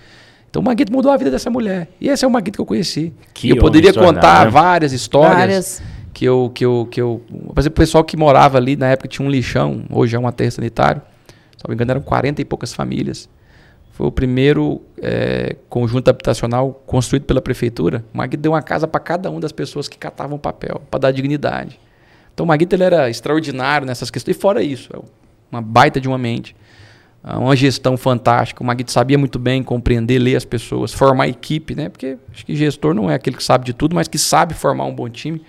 Então o Maguito mudou a vida dessa mulher. E esse é o Maguito que eu conheci. Que eu poderia contar né? várias histórias. Várias. Que eu, que eu, que eu. Por exemplo, o pessoal que morava ali, na época tinha um lixão, hoje é um aterro sanitário. Se não me engano, eram 40 e poucas famílias. Foi o primeiro é, conjunto habitacional construído pela prefeitura. O Maguito deu uma casa para cada uma das pessoas que catavam papel, para dar dignidade. Então o Maguito ele era extraordinário nessas questões. E fora isso, é uma baita de uma mente, ah, uma gestão fantástica. O Maguito sabia muito bem compreender, ler as pessoas, formar equipe, né? Porque acho que gestor não é aquele que sabe de tudo, mas que sabe formar um bom time.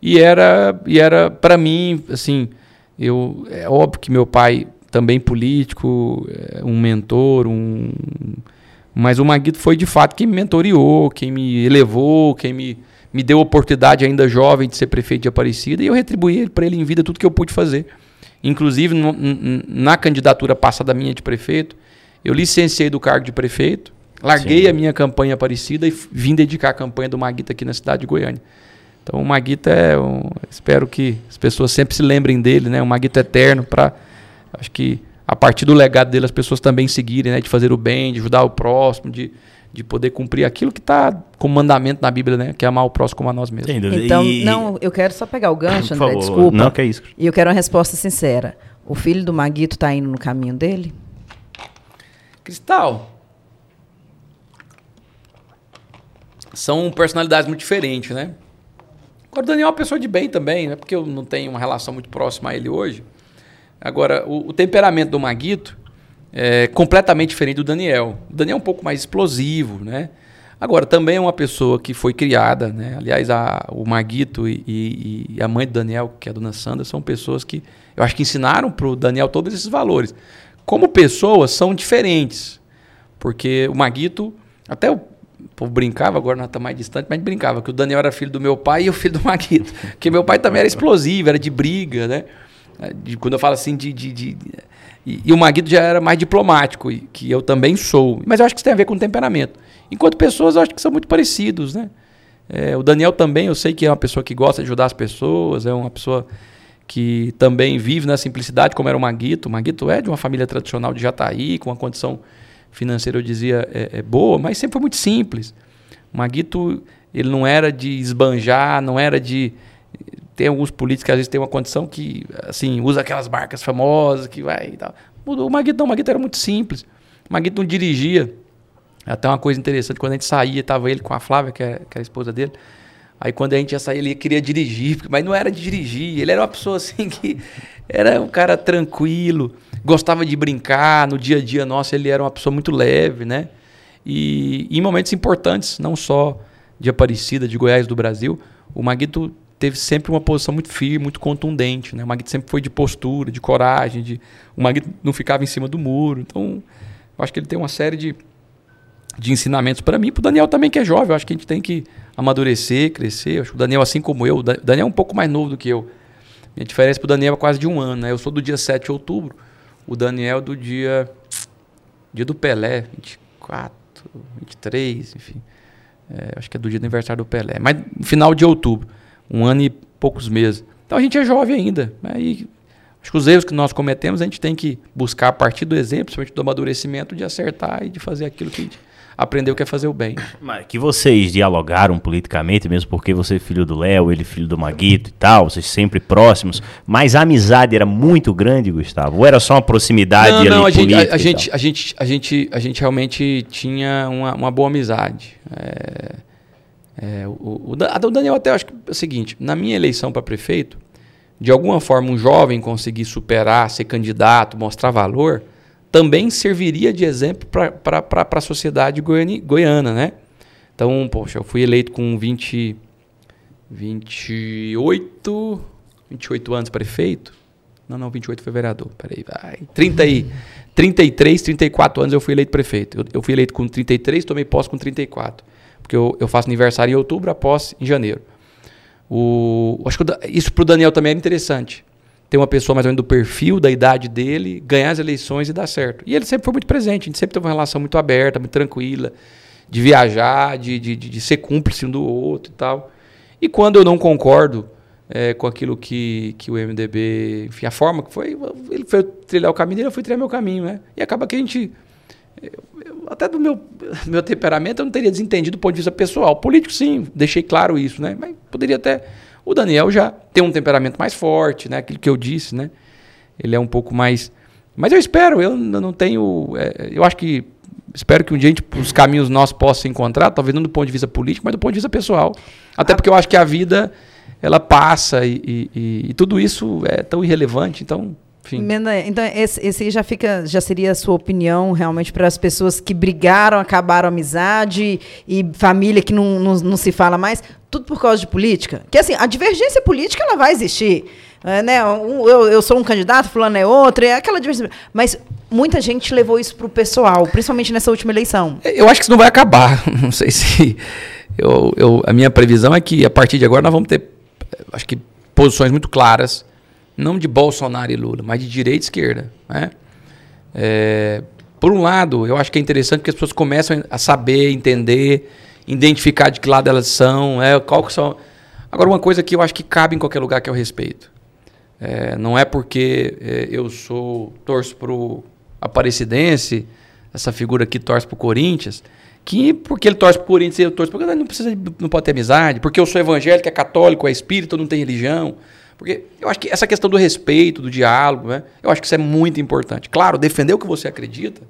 E era, e era para mim, assim, eu é óbvio que meu pai também político, é, um mentor, um mas o Maguito foi de fato quem me mentoriou, quem me elevou, quem me, me deu a oportunidade ainda jovem de ser prefeito de Aparecida e eu retribuí para ele em vida tudo que eu pude fazer. Inclusive no, na candidatura passada minha de prefeito, eu licenciei do cargo de prefeito, larguei Sim. a minha campanha Aparecida e vim dedicar a campanha do Maguita aqui na cidade de Goiânia. Então o Maguita é, um, espero que as pessoas sempre se lembrem dele, né? Um Maguita eterno para Acho que a partir do legado dele as pessoas também seguirem, né? De fazer o bem, de ajudar o próximo, de, de poder cumprir aquilo que está como mandamento na Bíblia, né? Que é amar o próximo como a nós mesmos. Então, e... não, eu quero só pegar o gancho, André, favor. desculpa. Não, que é isso. E eu quero uma resposta sincera. O filho do Maguito está indo no caminho dele? Cristal. São personalidades muito diferentes, né? Agora, o Daniel é uma pessoa de bem também, né? Porque eu não tenho uma relação muito próxima a ele hoje. Agora, o, o, temperamento do Maguito é completamente diferente do Daniel. O Daniel é um pouco mais explosivo, né? Agora, também é uma pessoa que foi criada, né? Aliás, a, o Maguito e, e, e, a mãe do Daniel, que é a dona Sandra, são pessoas que eu acho que ensinaram para o Daniel todos esses valores. Como pessoas, são diferentes. Porque o Maguito, até o povo brincava, agora não está mais distante, mas brincava que o Daniel era filho do meu pai e o filho do Maguito. Porque meu pai também era explosivo, era de briga, né? De, quando eu falo assim de. de, de e, e, o Maguito já era mais diplomático, que eu também sou. Mas eu acho que isso tem a ver com temperamento. Enquanto pessoas, eu acho que são muito parecidos, né? É, o Daniel também, eu sei que é uma pessoa que gosta de ajudar as pessoas, é uma pessoa que também vive na simplicidade, como era o Maguito. O Maguito é de uma família tradicional de Jataí, com uma condição financeira, eu dizia, é, é boa, mas sempre foi muito simples. O Maguito, ele não era de esbanjar, não era de tem alguns políticos que às vezes tem uma condição que, assim, usa aquelas marcas famosas que vai e tal. O Maguito não, o Maguito era muito simples. O Maguito não dirigia. Até uma coisa interessante, quando a gente saía, estava ele com a Flávia, que é, que é a esposa dele. Aí quando a gente ia sair, ele queria dirigir, mas não era de dirigir. Ele era uma pessoa assim que era um cara tranquilo, gostava de brincar. No dia a dia nosso, ele era uma pessoa muito leve, né? E em momentos importantes, não só de Aparecida, de Goiás, do Brasil, o Maguito teve sempre uma posição muito firme, muito contundente. Né? O Maguito sempre foi de postura, de coragem, de... o Maguito não ficava em cima do muro. Então, eu acho que ele tem uma série de, de ensinamentos para mim, para o Daniel também, que é jovem. Eu acho que a gente tem que amadurecer, crescer. Eu acho que o Daniel, assim como eu, o Daniel é um pouco mais novo do que eu. Minha diferença para o Daniel é quase de um ano. Né? Eu sou do dia 7 de outubro, o Daniel do dia, dia do Pelé, 24, 23, enfim. É, acho que é do dia do aniversário do Pelé. Mas final de outubro um ano e poucos meses. Então a gente é jovem ainda. Né? E Acho que os erros que nós cometemos, a gente tem que buscar a partir do exemplo, principalmente do amadurecimento, de acertar e de fazer aquilo que a gente aprendeu que é fazer o bem. Mas que vocês dialogaram politicamente, mesmo porque você é filho do Léo, ele filho do Maguito e tal, vocês sempre próximos, mas a amizade era muito grande, Gustavo? Ou era só uma proximidade não, não, a gente, a, a gente, a, gente, a, gente, a gente realmente tinha uma, uma boa amizade. É, é, o, o, o Daniel até acho que é o seguinte, na minha eleição para prefeito, de alguma forma um jovem conseguir superar, ser candidato, mostrar valor, também serviria de exemplo para a sociedade goiani, goiana, né? Então, poxa, eu fui eleito com 20, 28, 28 anos prefeito. Não, não, 28 foi vereador. Peraí, vai. 30 e, 33, 34 anos eu fui eleito prefeito. Eu, eu fui eleito com 33, tomei posse com 34. Porque eu, eu faço aniversário em outubro, a posse em janeiro. O, acho que isso para o Daniel também era interessante ter uma pessoa mais ou menos do perfil, da idade dele, ganhar as eleições e dar certo. E ele sempre foi muito presente, a gente sempre teve uma relação muito aberta, muito tranquila, de viajar, de, de, de ser cúmplice um do outro e tal. E quando eu não concordo é, com aquilo que, que o MDB, enfim, a forma que foi, ele foi trilhar o caminho dele, eu fui trilhar meu caminho, né? E acaba que a gente, eu, eu, até do meu, meu temperamento, eu não teria desentendido do ponto de vista pessoal. Político, sim, deixei claro isso, né? Mas poderia até o Daniel já tem um temperamento mais forte, né? Aquilo que eu disse, né? Ele é um pouco mais. Mas eu espero, eu não tenho. É, eu acho que. Espero que um dia gente, os caminhos nossos possam se encontrar, talvez não do ponto de vista político, mas do ponto de vista pessoal. Até porque eu acho que a vida ela passa e, e, e tudo isso é tão irrelevante, então Então, esse, esse já fica, já seria a sua opinião realmente para as pessoas que brigaram, acabaram a amizade e família que não, não, não, se fala mais, tudo por causa de política? Que assim, a divergência política ela vai existir. É, né? eu, eu sou um candidato, fulano é outro, é aquela divergência. Mas muita gente levou isso para o pessoal, principalmente nessa última eleição. Eu acho que isso não vai acabar. Não sei se. Eu, eu, a minha previsão é que a partir de agora nós vamos ter, acho que, posições muito claras não de Bolsonaro e Lula, mas de direita e esquerda. Né? É, por um lado, eu acho que é interessante que as pessoas começam a saber, entender, identificar de que lado elas são, é, qual que são. Agora, uma coisa que eu acho que cabe em qualquer lugar que é o respeito. É, não é porque é, eu sou torço para o Aparecidense, essa figura aqui torce para o Corinthians, que porque ele torce para o Corinthians, eu torço porque não precisa, não pode ter amizade, porque eu sou evangélico, é católico, é espírito, não tem religião. Porque eu acho que essa questão do respeito, do diálogo, né, eu acho que isso é muito importante. Claro, defender o que você acredita,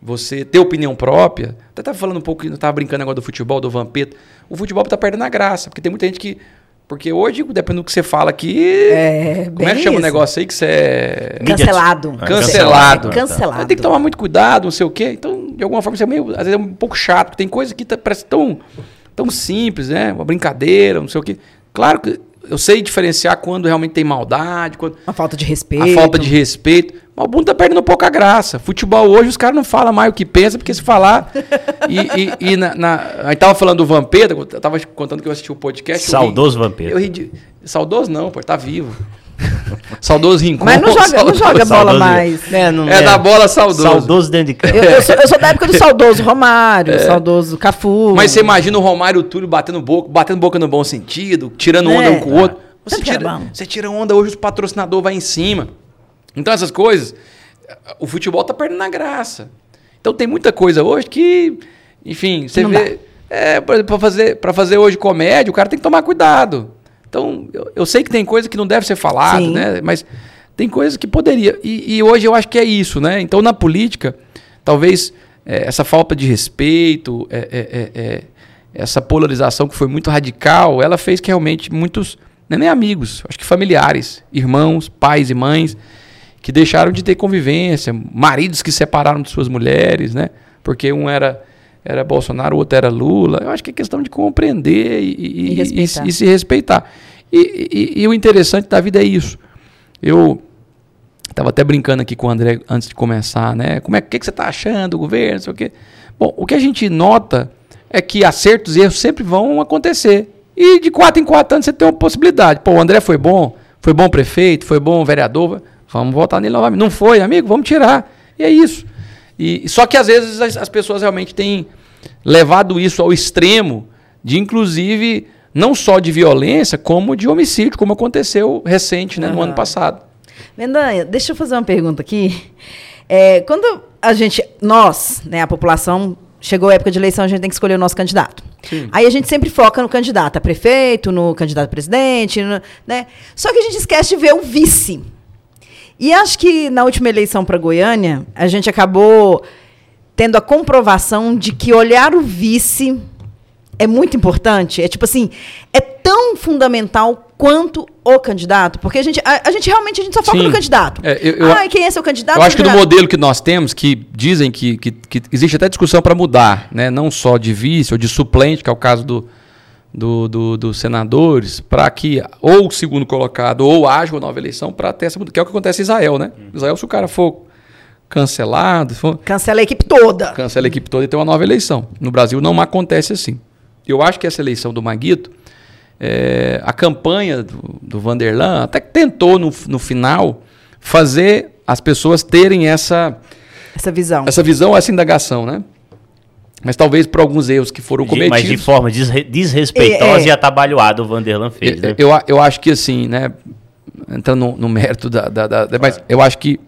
você ter opinião própria. Até estava falando um pouco, estava brincando agora do futebol, do Vampeta. O futebol está perdendo a graça, porque tem muita gente que. Porque hoje, dependendo do que você fala aqui. É, como é que chama o negócio aí que você é. Cancelado. Cancelado. Cancelado. Tem que tomar muito cuidado, não sei o quê. Então, de alguma forma, você é meio. Às vezes é um pouco chato, tem coisa que tá, parece tão, tão simples, né? Uma brincadeira, não sei o quê. Claro que eu sei diferenciar quando realmente tem maldade. Quando... A falta de respeito. A falta de respeito. Mas o mundo tá perdendo pouca graça. Futebol hoje, os caras não falam mais o que pensa, porque se falar. e e, e na, na, Aí tava falando do Vampeta, eu tava contando que eu assisti o podcast. Saudoso Vampeta. Eu ri de... Saudoso não, pô, tá vivo. Saudoso Rincon. Mas não joga, não joga bola mais. É, não, é, é, da bola saudoso. Saudoso dentro de campo. Eu, eu, sou, eu, sou, da época do saudoso Romário, é. saudoso Cafu. Mas você imagina o Romário e o Túlio batendo boca, batendo boca no bom sentido, tirando onda é. um com o outro. Você tira, você tira onda hoje, os patrocinador vai em cima. Então essas coisas, o futebol tá perdendo a graça. Então tem muita coisa hoje que, enfim, você não vê. É, para fazer, fazer hoje comédia, o cara tem que tomar cuidado. Então, eu, eu, sei que tem coisa que não deve ser falado, Sim. né? Mas tem coisas que poderia. E, e, hoje eu acho que é isso, né? Então, na política, talvez é, essa falta de respeito, é, é, é, é essa polarização que foi muito radical, ela fez que realmente muitos, não é nem amigos, acho que familiares, irmãos, pais e mães, que deixaram de ter convivência, maridos que separaram de suas mulheres, né? Porque um era era Bolsonaro, o outro era Lula. Eu acho que é questão de compreender e, e, e, e se respeitar. E, o interessante da vida é isso. Eu estava até brincando aqui com o André antes de começar, né? Como é que, que você está achando do governo, não sei o quê. Bom, o que a gente nota é que acertos e erros sempre vão acontecer. E de quatro em quatro anos você tem uma possibilidade. Pô, o André foi bom, foi bom prefeito, foi bom vereador, vamos votar nele novamente. Não foi, amigo, vamos tirar. E é isso. E, só que às vezes as, as pessoas realmente têm levado isso ao extremo de, inclusive, não só de violência, como de homicídio, como aconteceu recente, né, uhum. no ano passado. Mendanha, deixa eu fazer uma pergunta aqui. É, quando a gente, nós, né, a população, chegou a época de eleição, a gente tem que escolher o nosso candidato. Sim. Aí a gente sempre foca no candidato a prefeito, no candidato a presidente, no, né? Só que a gente esquece de ver o vice. E acho que na última eleição para Goiânia, a gente acabou tendo a comprovação de que olhar o vice é muito importante. É tipo assim, é tão fundamental quanto o candidato, porque a gente, a, a gente realmente a gente só foca Sim. no candidato. É, eu, eu, ah, quem é seu candidato? Eu acho que no modelo que nós temos, que dizem que, que, que existe até discussão para mudar, né? não só de vice ou de suplente, que é o caso do, do, do dos senadores, para que ou o segundo colocado ou haja uma nova eleição para ter essa mudança, que é o que acontece em Israel. Né? Israel, se o cara for cancelado... Cancela a equipe toda. Cancela a equipe toda e tem uma nova eleição. No Brasil não acontece assim. Eu acho que essa eleição do Maguito é, a campanha do, do Vanderlan até que tentou no, no final fazer as pessoas terem essa essa visão, essa visão, essa indagação, né? Mas talvez por alguns erros que foram cometidos. Mas de forma desre desrespeitosa é, é. e atabalhoada o Vanderlan fez. Né? Eu, eu acho que assim, né? Entrando no, no mérito da, da, da, Mas eu acho que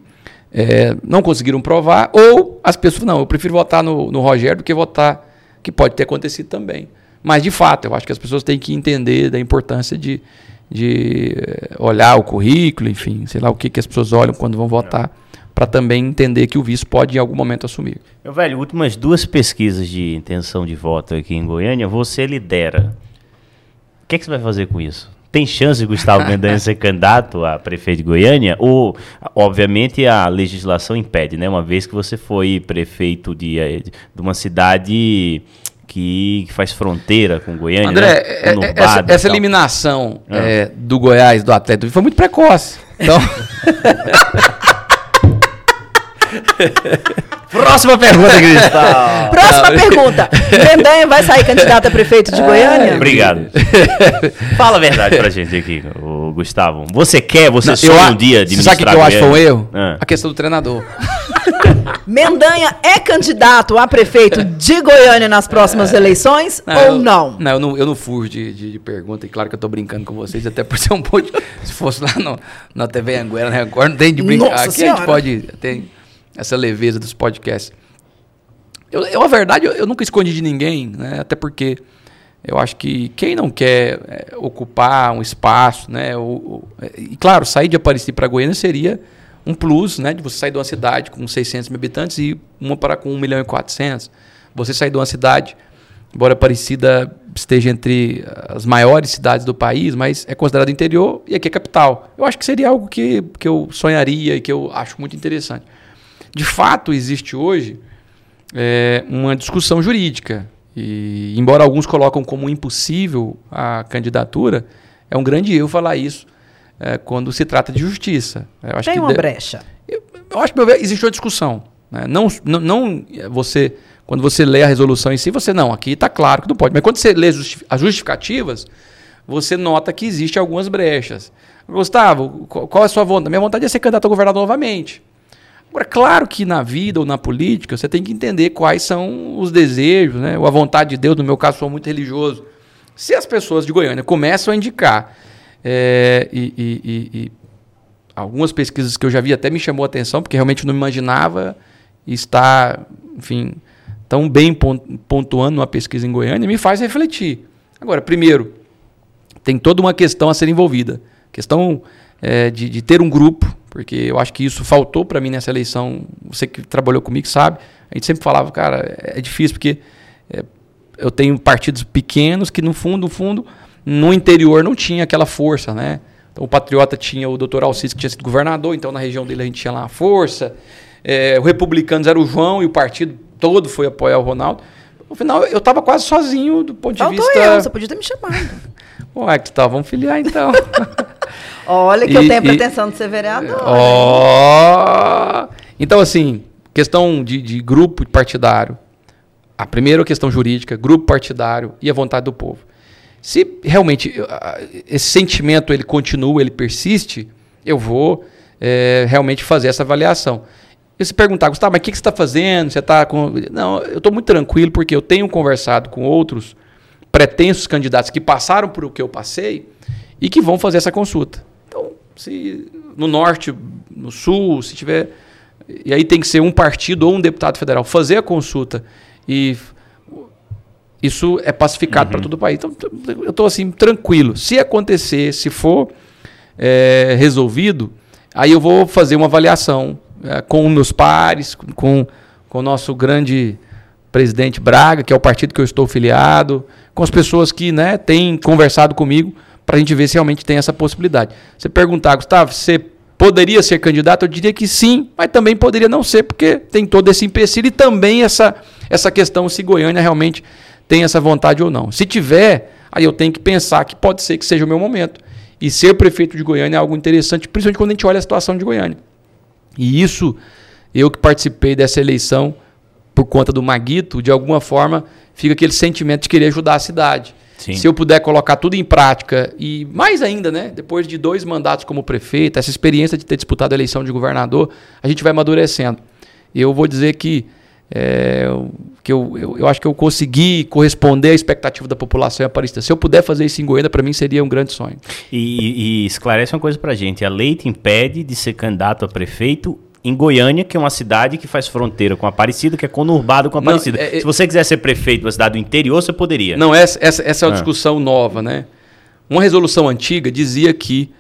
é, não conseguiram provar, ou as pessoas, não, eu prefiro votar no, no Rogério do que votar, que pode ter acontecido também. Mas, de fato, eu acho que as pessoas têm que entender da importância de, de eh, olhar o currículo, enfim, sei lá o que, que as pessoas olham quando vão votar, para também entender que o vice pode em algum momento assumir. Meu velho, últimas duas pesquisas de intenção de voto aqui em Goiânia, você lidera. O que, é que você vai fazer com isso? Tem chance de Gustavo Mendanha ser candidato a prefeito de Goiânia? Ou, obviamente, a legislação impede, né? Uma vez que você foi prefeito de, eh, de uma cidade que, faz fronteira com Goiânia. André, né? é, é essa, essa eliminação ah. é, do Goiás, do Atlético, foi muito precoce. Então. Próxima pergunta, Cristal. Próxima pergunta. Mendanha vai sair candidato a prefeito de Goiânia? Obrigado. Fala a verdade pra gente aqui, o Gustavo. Você quer, você sonha um dia de Sabe o que eu acho que foi um erro? Ah. A questão do treinador. Mendanha é candidato a prefeito de Goiânia nas próximas é. eleições não, ou eu, não? Não, eu não, eu não fujo de, de, de, pergunta, e claro que eu tô brincando com vocês, até por ser um pouco. se fosse lá no, na TV Anguera, né? Agora não tem de brincar. Nossa Aqui senhora. a gente pode. Tem essa leveza dos podcasts. Eu, eu a verdade, eu, eu nunca escondi de ninguém, né? Até porque eu acho que quem não quer é, ocupar um espaço, né? e claro, sair de Aparecida para Goiânia seria um plus, né? De você sair de uma cidade com 600 mil habitantes e uma para com 1 milhão e 400. Você sair de uma cidade, embora Aparecida esteja entre as maiores cidades do país, mas é considerado interior e aqui é capital. Eu acho que seria algo que, que eu sonharia e que eu acho muito interessante. De fato, existe hoje é, uma discussão jurídica. E, embora alguns colocam como impossível a candidatura, é um grande erro falar isso é, quando se trata de justiça. Tem uma de... brecha. Eu, eu, acho que existe uma discussão. Né? Não, não, não, você, quando você lê a resolução em si, você não, aqui está claro que não pode. Mas quando você lê as justificativas, você nota que existem algumas brechas. Gustavo, qual é a sua vontade? Minha vontade é ser candidato a governador novamente. Agora, claro que na vida ou na política você tem que entender quais são os desejos, né? ou a vontade de Deus, no meu caso, sou muito religioso. Se as pessoas de Goiânia começam a indicar, é, e, e, e, algumas pesquisas que eu já vi até me chamou a atenção, porque realmente não imaginava estar, enfim, tão bem pontuando uma pesquisa em Goiânia, me faz refletir. Agora, primeiro, tem toda uma questão a ser envolvida. Questão é, de, de ter um grupo, porque eu acho que isso faltou para mim nessa eleição. Você que trabalhou comigo sabe. A gente sempre falava, cara, é, é difícil porque é, eu tenho partidos pequenos que no fundo, no fundo, no interior não tinha aquela força, né? Então o Patriota tinha o doutor Alcides que tinha sido governador, então na região dele a gente tinha lá a força. É, o Republicanos era o João e o partido todo foi apoiar o Ronaldo. No final, eu estava quase sozinho do ponto de Faltou vista. Eu, você podia ter me chamado. Ué, que tal? Vamos filiar então. Olha que e, eu tenho a pretensão de ser vereador. Oh, então, assim, questão de, de grupo partidário. A primeira questão jurídica, grupo partidário e a vontade do povo. Se realmente esse sentimento ele continua, ele persiste, eu vou é, realmente fazer essa avaliação. E se perguntar, Gustavo, mas o que, que você está fazendo? Você está com. Não, eu estou muito tranquilo porque eu tenho conversado com outros pretensos candidatos que passaram por o que eu passei e que vão fazer essa consulta. Se no norte, no sul, se tiver. E aí tem que ser um partido ou um deputado federal fazer a consulta e isso é pacificado uhum. para todo o país. Então, eu estou assim, tranquilo. Se acontecer, se for é, resolvido, aí eu vou fazer uma avaliação é, com meus pares, com, com o nosso grande presidente Braga, que é o partido que eu estou filiado, com as pessoas que né, têm conversado comigo, para a gente ver se realmente tem essa possibilidade. Você perguntar, Gustavo, você poderia ser candidato? Eu diria que sim, mas também poderia não ser, porque tem todo esse empecilho e também essa, essa questão se Goiânia realmente tem essa vontade ou não. Se tiver, aí eu tenho que pensar que pode ser que seja o meu momento. E ser prefeito de Goiânia é algo interessante, principalmente quando a gente olha a situação de Goiânia. E isso, eu que participei dessa eleição por conta do Maguito, de alguma forma fica aquele sentimento de querer ajudar a cidade. Sim. Se eu puder colocar tudo em prática e mais ainda, né, depois de dois mandatos como prefeito, essa experiência de ter disputado a eleição de governador, a gente vai amadurecendo. Eu vou dizer que é, que eu, eu, eu, acho que eu consegui corresponder à expectativa da população Aparecida. Se eu puder fazer isso em Goiânia, para mim seria um grande sonho. E, e esclarece uma coisa para a gente: a lei te impede de ser candidato a prefeito em Goiânia, que é uma cidade que faz fronteira com Aparecida, que é conurbado com Aparecida. Não, é, é, Se você quiser ser prefeito de uma cidade do interior, você poderia. Não, essa, essa, essa é uma ah. discussão nova, né? Uma resolução antiga dizia que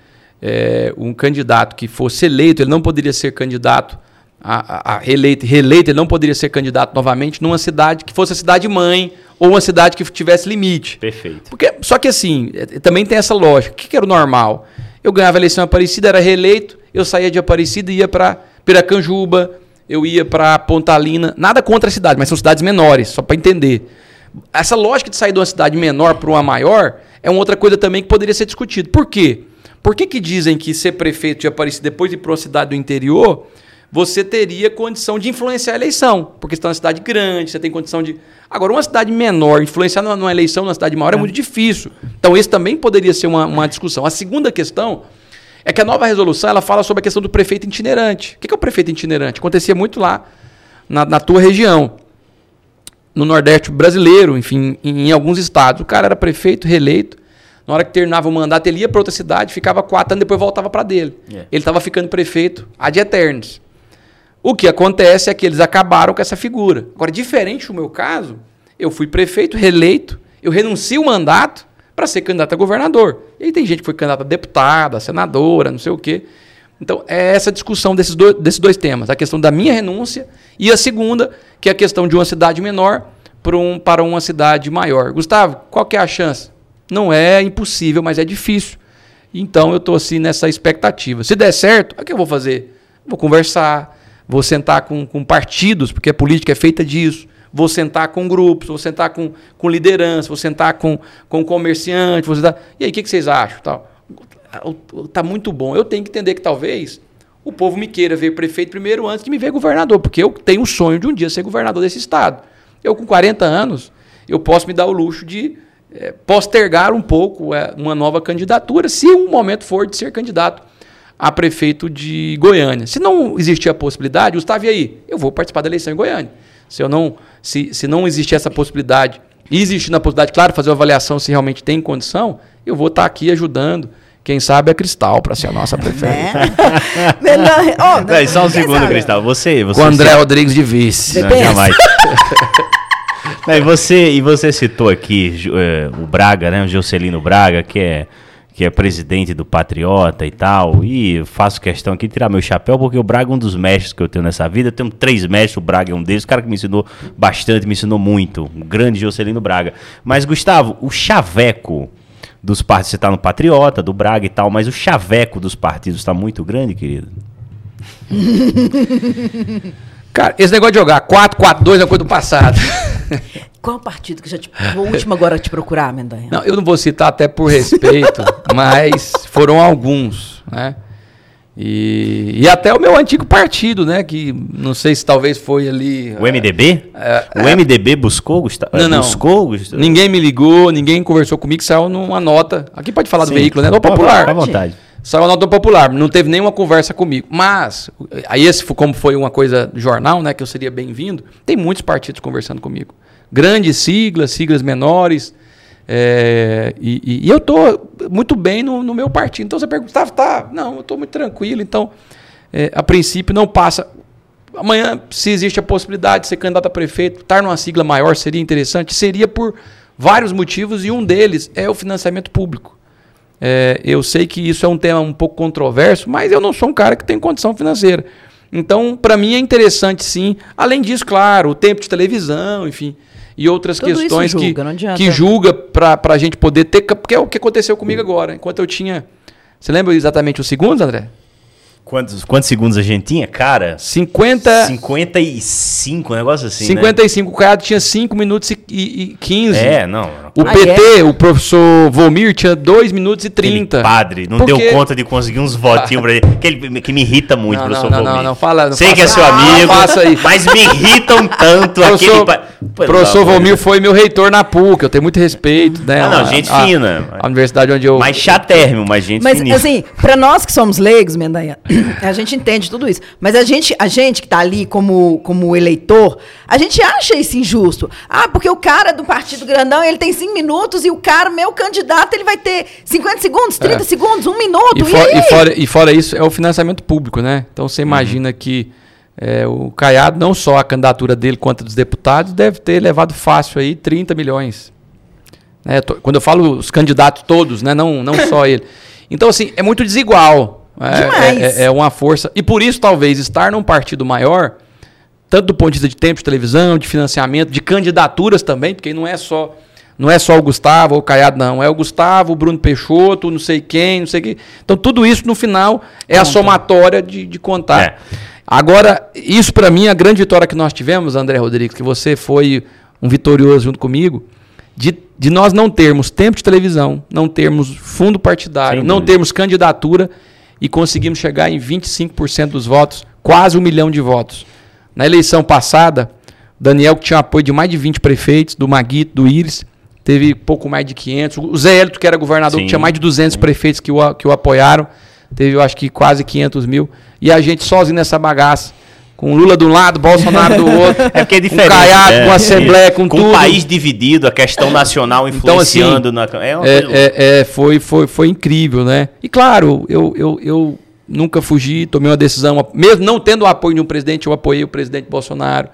é, um candidato que fosse eleito, ele não poderia ser candidato a, a, reeleito, reeleito, ele não poderia ser candidato novamente numa cidade que fosse a cidade mãe ou uma cidade que tivesse limite. Perfeito. Porque, só que assim, é, também tem essa lógica. O que, que era o normal? Eu ganhava a eleição em Aparecida, era reeleito, eu saía de Aparecida e ia para Piracanjuba, eu ia para Pontalina. Nada contra a cidade, mas são cidades menores, só para entender. Essa lógica de sair de uma cidade menor para uma maior é uma outra coisa também que poderia ser discutido. Por quê? Por que, que dizem que ser prefeito de Aparecida depois de ir para uma cidade do interior você teria condição de influenciar a eleição, porque você está numa cidade grande, você tem condição de. Agora, uma cidade menor, influenciar numa eleição numa cidade maior é, é muito difícil. Então, esse também poderia ser uma, uma discussão. A segunda questão é que a nova resolução ela fala sobre a questão do prefeito itinerante. O que é o prefeito itinerante? Acontecia muito lá na, na tua região, no Nordeste brasileiro, enfim, em, em alguns estados. O cara era prefeito, reeleito. Na hora que terminava o mandato, ele ia para outra cidade, ficava quatro anos, depois voltava para dele. Yeah. É. Ele estava ficando prefeito ad eternos. O que acontece é que eles acabaram com essa figura. Agora, diferente do meu caso, eu fui prefeito, reeleito, eu renuncio o mandato para ser candidato a governador. E aí tem gente que foi candidata a deputada, senadora, não sei o quê. Então, é essa discussão desses dois, desses dois temas. A questão da minha renúncia e a segunda, que é a questão de uma cidade menor para, um, para uma cidade maior. Gustavo, qual que é a chance? Não é impossível, mas é difícil. Então, eu estou assim nessa expectativa. Se der certo, o que eu vou fazer? Vou conversar, vou sentar com, com partidos, porque a política é feita disso, vou sentar com grupos, vou sentar com, com liderança, vou sentar com, com comerciante, vou sentar... e aí o que, que vocês acham? Tal. Tá muito bom. Eu tenho que entender que talvez o povo me queira ver prefeito primeiro antes de me ver governador, porque eu tenho um sonho de um dia ser governador desse estado. Eu com 40 anos, eu posso me dar o luxo de é, postergar um pouco é, uma nova candidatura, se um momento for de ser candidato a prefeito de Goiânia. Se não existir a possibilidade, Gustavo, e aí? Eu vou participar da eleição em Goiânia. Se, eu não, se, se não existir essa possibilidade, e existir a possibilidade, claro, fazer uma avaliação se realmente tem condição, eu vou estar aqui ajudando. Quem sabe é Cristal para ser a nossa prefeita. É. oh, não, só um segundo, sabe? Cristal. Você, você. Com André Rodrigues de vice. Não, jamais. e, você, e você citou aqui uh, o Braga, né? O Jocelino Braga, que é que é presidente do Patriota e tal, e faço questão aqui de tirar meu chapéu, porque o Braga é um dos mestres que eu tenho nessa vida. Eu tenho três mestres, o Braga é um deles, o cara que me ensinou bastante, me ensinou muito. Um grande Jocelino Braga. Mas, Gustavo, o chaveco dos partidos, você está no Patriota, do Braga e tal, mas o chaveco dos partidos está muito grande, querido? Cara, esse negócio de jogar 4-4-2 é coisa do passado. Qual o partido que já te. O último agora te procurar, Mendanha? Não, eu não vou citar até por respeito, mas foram alguns, né? E, e até o meu antigo partido, né? Que não sei se talvez foi ali. O MDB? É, o é, MDB buscou, Gustavo? Não, não. Buscou, Gustavo? Ninguém me ligou, ninguém conversou comigo, saiu numa nota. Aqui pode falar Sim, do veículo, né? Do popular. Fica à vontade. Saiu a nota popular, não teve nenhuma conversa comigo. Mas, aí esse, como foi uma coisa jornal, né? Que eu seria bem-vindo, tem muitos partidos conversando comigo grandes siglas, siglas menores, É, e, e, eu estou muito bem no, no, meu partido. Então você pergunta, tá, tá não, eu estou muito tranquilo. Então, é, a princípio, não passa. Amanhã, se existe a possibilidade de ser candidato a prefeito, estar numa sigla maior seria interessante? Seria por vários motivos e um deles é o financiamento público. É, eu sei que isso é um tema um pouco controverso, mas eu não sou um cara que tem condição financeira. Então, para mim é interessante sim. Além disso, claro, o tempo de televisão, enfim, e outras Tudo questões julga, que, que julga para a gente poder ter. Porque é o que aconteceu comigo agora. Enquanto eu tinha. Você lembra exatamente os segundos, André? Quantos, quantos segundos a gente tinha? Cara, 50... 55, um negócio assim, 55, né? o Caiado tinha 5 minutos e, e 15. É, não. O ah, PT, é? o professor Volmir, tinha 2 minutos e 30. Aquele padre, não Porque... deu conta de conseguir uns votinhos pra ele. Que, ele, que me irrita muito, não, professor não, não, Volmir. Não, não, fala. Não Sei que é seu amigo, mas me irritam tanto professor, aquele... professor Volmir foi meu reitor na PUC, eu tenho muito respeito, né? Ah, não, gente a, fina. A, a universidade onde eu... Mais chatérrimo, mas gente Mas, finíssima. assim, pra nós que somos leigos, Mendanha, a gente entende tudo isso. Mas a gente, a gente que está ali como, como eleitor, a gente acha isso injusto. Ah, porque o cara do Partido Grandão, ele tem cinco minutos e o cara, meu candidato, ele vai ter 50 segundos, 30 é. segundos, um minuto. E, for, e, fora, e fora isso, é o financiamento público, né? Então você imagina uhum. que é, o Caiado, não só a candidatura dele quanto dos deputados, deve ter levado fácil aí 30 milhões. É, quando eu falo os candidatos todos, né? não, não só ele. Então, assim, é muito desigual. É, é, é, uma força. E por isso, talvez, estar num partido maior, tanto do ponto de vista de tempo de televisão, de financiamento, de candidaturas também, porque não é só. Não é só o Gustavo ou o Caiado, não. É o Gustavo, o Bruno Peixoto, não sei quem, não sei quem. Então, tudo isso, no final, é Conta. a somatória de, de contar. É. Agora, isso para mim, a grande vitória que nós tivemos, André Rodrigues, que você foi um vitorioso junto comigo, de, de nós não termos tempo de televisão, não termos fundo partidário, não termos candidatura e conseguimos chegar em 25% dos votos, quase um milhão de votos. Na eleição passada, Daniel, que tinha apoio de mais de 20 prefeitos, do Maguito, do Íris, teve pouco mais de 500. O Zé Hélito, que era governador, que tinha mais de 200 sim. prefeitos que o, que o apoiaram, teve, eu acho que quase 500 mil. E a gente sozinho nessa bagaça com Lula de um lado, Bolsonaro do outro. É porque é diferente. Com Caiado, é, com a Assembleia, com, com tudo. Com o país dividido, a questão nacional influenciando então, assim, na. É, é, é, foi, foi, foi incrível, né? E claro, eu, eu, eu nunca fugi, tomei uma decisão, mesmo não tendo o apoio de um presidente, eu apoiei o presidente Bolsonaro.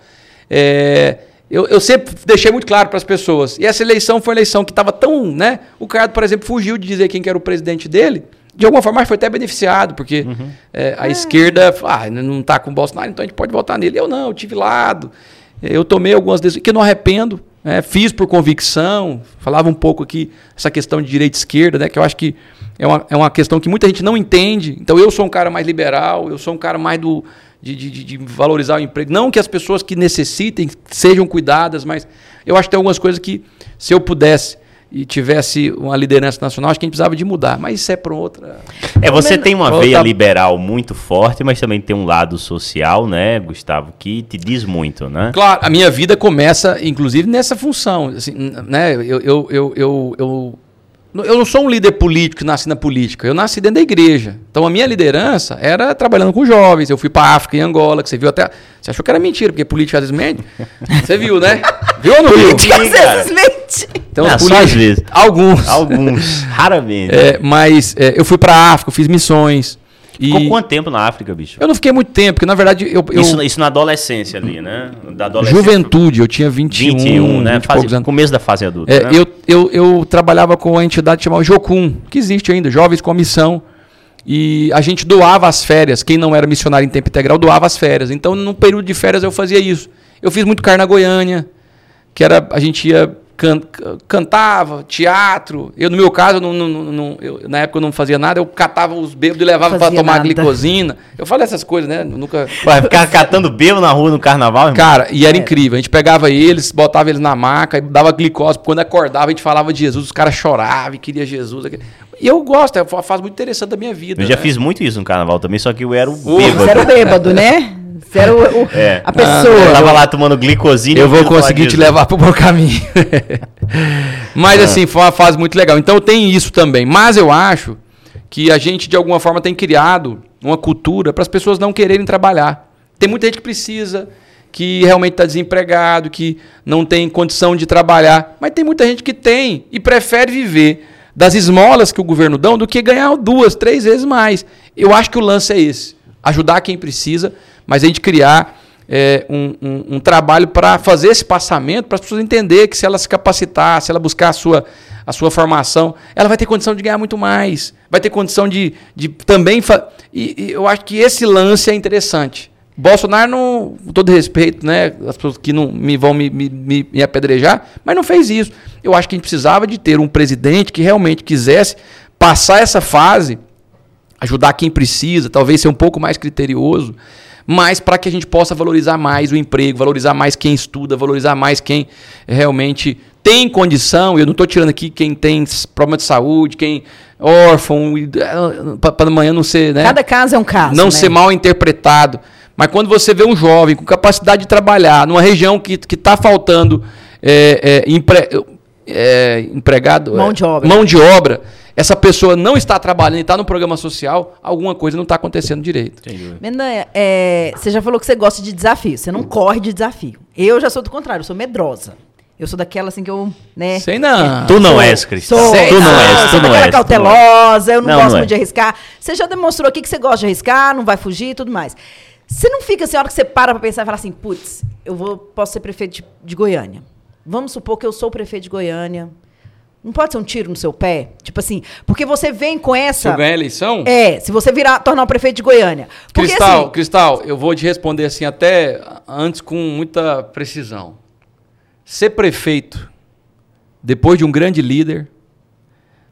É, eu, eu, sempre deixei muito claro para as pessoas. E essa eleição foi uma eleição que estava tão. Né? O Caiado, por exemplo, fugiu de dizer quem que era o presidente dele de alguma forma foi até beneficiado, porque uhum. é, a é. esquerda ah, não está com o Bolsonaro, então a gente pode votar nele. Eu não, eu tive lado. Eu tomei algumas decisões que não arrependo, é, fiz por convicção. Falava um pouco aqui essa questão de direita e esquerda, né, que eu acho que é uma, é uma questão que muita gente não entende. Então eu sou um cara mais liberal, eu sou um cara mais do, de, de, de valorizar o emprego. Não que as pessoas que necessitem sejam cuidadas, mas eu acho que tem algumas coisas que, se eu pudesse e tivesse uma liderança nacional, acho que a gente precisava de mudar. Mas isso é para outra. É, você tem uma veia liberal muito forte, mas também tem um lado social, né, Gustavo, que te diz muito, né? Claro, a minha vida começa, inclusive, nessa função. Assim, né, eu, eu, eu, eu, eu eu não sou um líder político que nasci na política, eu nasci dentro da igreja. Então a minha liderança era trabalhando com jovens. Eu fui para África e Angola, que você viu até. Você achou que era mentira, porque política às vezes mente. Você viu, né? Viu ou não viu? Política às vezes mente. Então, não, política, às vezes. Alguns. Alguns, raramente. É, mas é, eu fui para África, fiz missões. E Ficou quanto tempo na África, bicho? Eu não fiquei muito tempo, porque na verdade eu. eu... Isso, isso na adolescência ali, né? Adolescência. Juventude, eu tinha 21, 21 né? Fase, começo da fase adulta. É, né? eu, eu, eu trabalhava com uma entidade chamada Jocum, que existe ainda, Jovens com Missão. E a gente doava as férias. Quem não era missionário em tempo integral doava as férias. Então, no período de férias, eu fazia isso. Eu fiz muito carna goiânia, que era. A gente ia can, cantava, teatro. Eu, no meu caso, não, não, não, eu, na época eu não fazia nada, eu catava os bêbados e levava para tomar nada. glicosina. Eu falei essas coisas, né? Eu nunca. Vai ficar catando bêbado na rua no carnaval, irmão? Cara, e era é. incrível. A gente pegava eles, botava eles na maca, dava glicose. Quando acordava, a gente falava de Jesus, os caras choravam e queriam Jesus. E eu gosto, é uma fase muito interessante da minha vida. Eu já né? fiz muito isso no carnaval também, só que eu era o bêbado. Você era bêbado, né? Você era o, o é. a pessoa. eu tava lá tomando glicosina. Eu vou conseguir te levar pro bom caminho. Mas ah. assim, foi uma fase muito legal. Então tem isso também. Mas eu acho que a gente, de alguma forma, tem criado uma cultura para as pessoas não quererem trabalhar. Tem muita gente que precisa, que realmente está desempregado, que não tem condição de trabalhar. Mas tem muita gente que tem e prefere viver das esmolas que o governo dão do que ganhar duas, três vezes mais. Eu acho que o lance é esse: ajudar quem precisa, mas a gente criar é, um, um, um, trabalho para fazer esse passamento, para as pessoas entenderem que se ela se capacitar, se ela buscar a sua, a sua formação, ela vai ter condição de ganhar muito mais, vai ter condição de, de também. E, e eu acho que esse lance é interessante. Bolsonaro, não, com todo respeito, né? As pessoas que não me vão me, me, me apedrejar, mas não fez isso. Eu acho que a gente precisava de ter um presidente que realmente quisesse passar essa fase, ajudar quem precisa, talvez ser um pouco mais criterioso, mas para que a gente possa valorizar mais o emprego, valorizar mais quem estuda, valorizar mais quem realmente tem condição. Eu não estou tirando aqui quem tem problema de saúde, quem órfão, para amanhã não ser. Né? Cada caso é um caso. Não né? ser mal interpretado. Mas quando você vê um jovem com capacidade de trabalhar numa região que está faltando é, é, empre, é, empregado, mão de obra, mão de obra essa pessoa não está trabalhando e está no programa social, alguma coisa não está acontecendo direito. Mendanha, é, você já falou que você gosta de desafio, você não corre de desafio. Eu já sou do contrário, eu sou medrosa. Eu sou daquela assim que eu, né? Sei não. Tu não és, Cris. Sou, Sei tu não és, tu não és. cautelosa, eu não, não gosto não é. muito de arriscar. Você já demonstrou aqui que você gosta de arriscar, não vai fugir e tudo mais. Você não fica assim, a hora que você para pra pensar e fala assim, putz, eu vou, posso ser prefeito de, de Goiânia. Vamos supor que eu sou prefeito de Goiânia. Não pode ser um tiro no seu pé? Tipo assim, porque você vem com essa. Se eu ganhar a eleição? É, se você virar, tornar o prefeito de Goiânia. Porque, Cristal, assim, Cristal, eu vou te responder assim até antes com muita precisão. Ser prefeito, depois de um grande líder,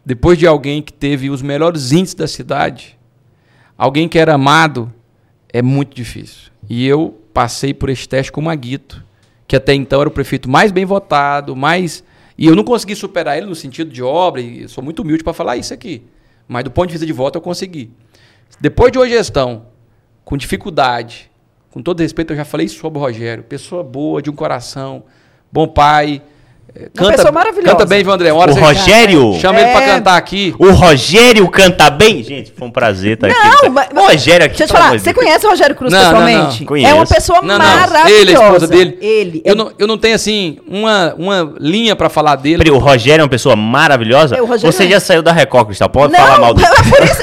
depois de alguém que teve os melhores índices da cidade, alguém que era amado, é muito difícil. E eu passei por esse teste com o Maguito, que até então era o prefeito mais bem votado, mais. E eu não consegui superar ele no sentido de obra, e sou muito humilde para falar isso aqui. Mas do ponto de vista de voto eu consegui. Depois de uma gestão com dificuldade, com todo respeito, eu já falei sobre o Rogério, pessoa boa, de um coração, bom pai, Canta, pessoa maravilhosa. Canta bem, viu, André? Uma hora o Rogério. Chama é... ele pra é. cantar aqui. O Rogério canta bem? Gente, foi um prazer estar não, aqui. Mas, o Rogério aqui. Deixa eu te falar, você conhece o Rogério Cruz não, pessoalmente? Não, não. É uma pessoa não, maravilhosa. Ele, a esposa dele. Ele. Eu, não, eu não tenho, assim, uma, uma linha pra falar dele. Peraí, o Rogério é uma pessoa maravilhosa? É, você já saiu da Record, Cristal. Pode falar mal dele. É por isso,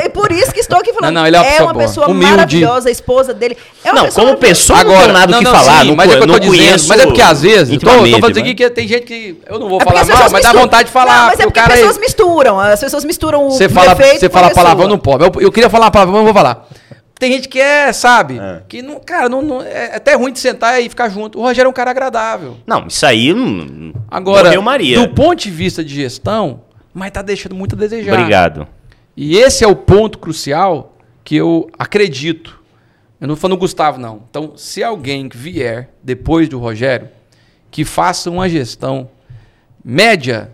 é por isso que estou aqui falando. Não, não, ele é uma pessoa, é uma pessoa maravilhosa, a esposa dele. É uma não, pessoa como pessoa Agora, não tenho nada o que falar. mas é que eu tô dizendo. Mas é porque às vezes. Tô falando aqui que tem gente que. Eu não vou falar mal, mas dá vontade de falar. Não, mas é porque as pessoas misturam. As pessoas misturam o você fala, Você fala palavrão, não pode. Eu, eu queria falar uma palavra, mas não vou falar. Tem gente que é, sabe? É. Que, não, cara, não, não, é até ruim de sentar e ficar junto. O Rogério é um cara agradável. Não, isso aí não. Agora, Maria. do ponto de vista de gestão, mas tá deixando muito a desejar. Obrigado. E esse é o ponto crucial que eu acredito. Eu não estou falando Gustavo, não. Então, se alguém vier depois do Rogério, que faça uma gestão média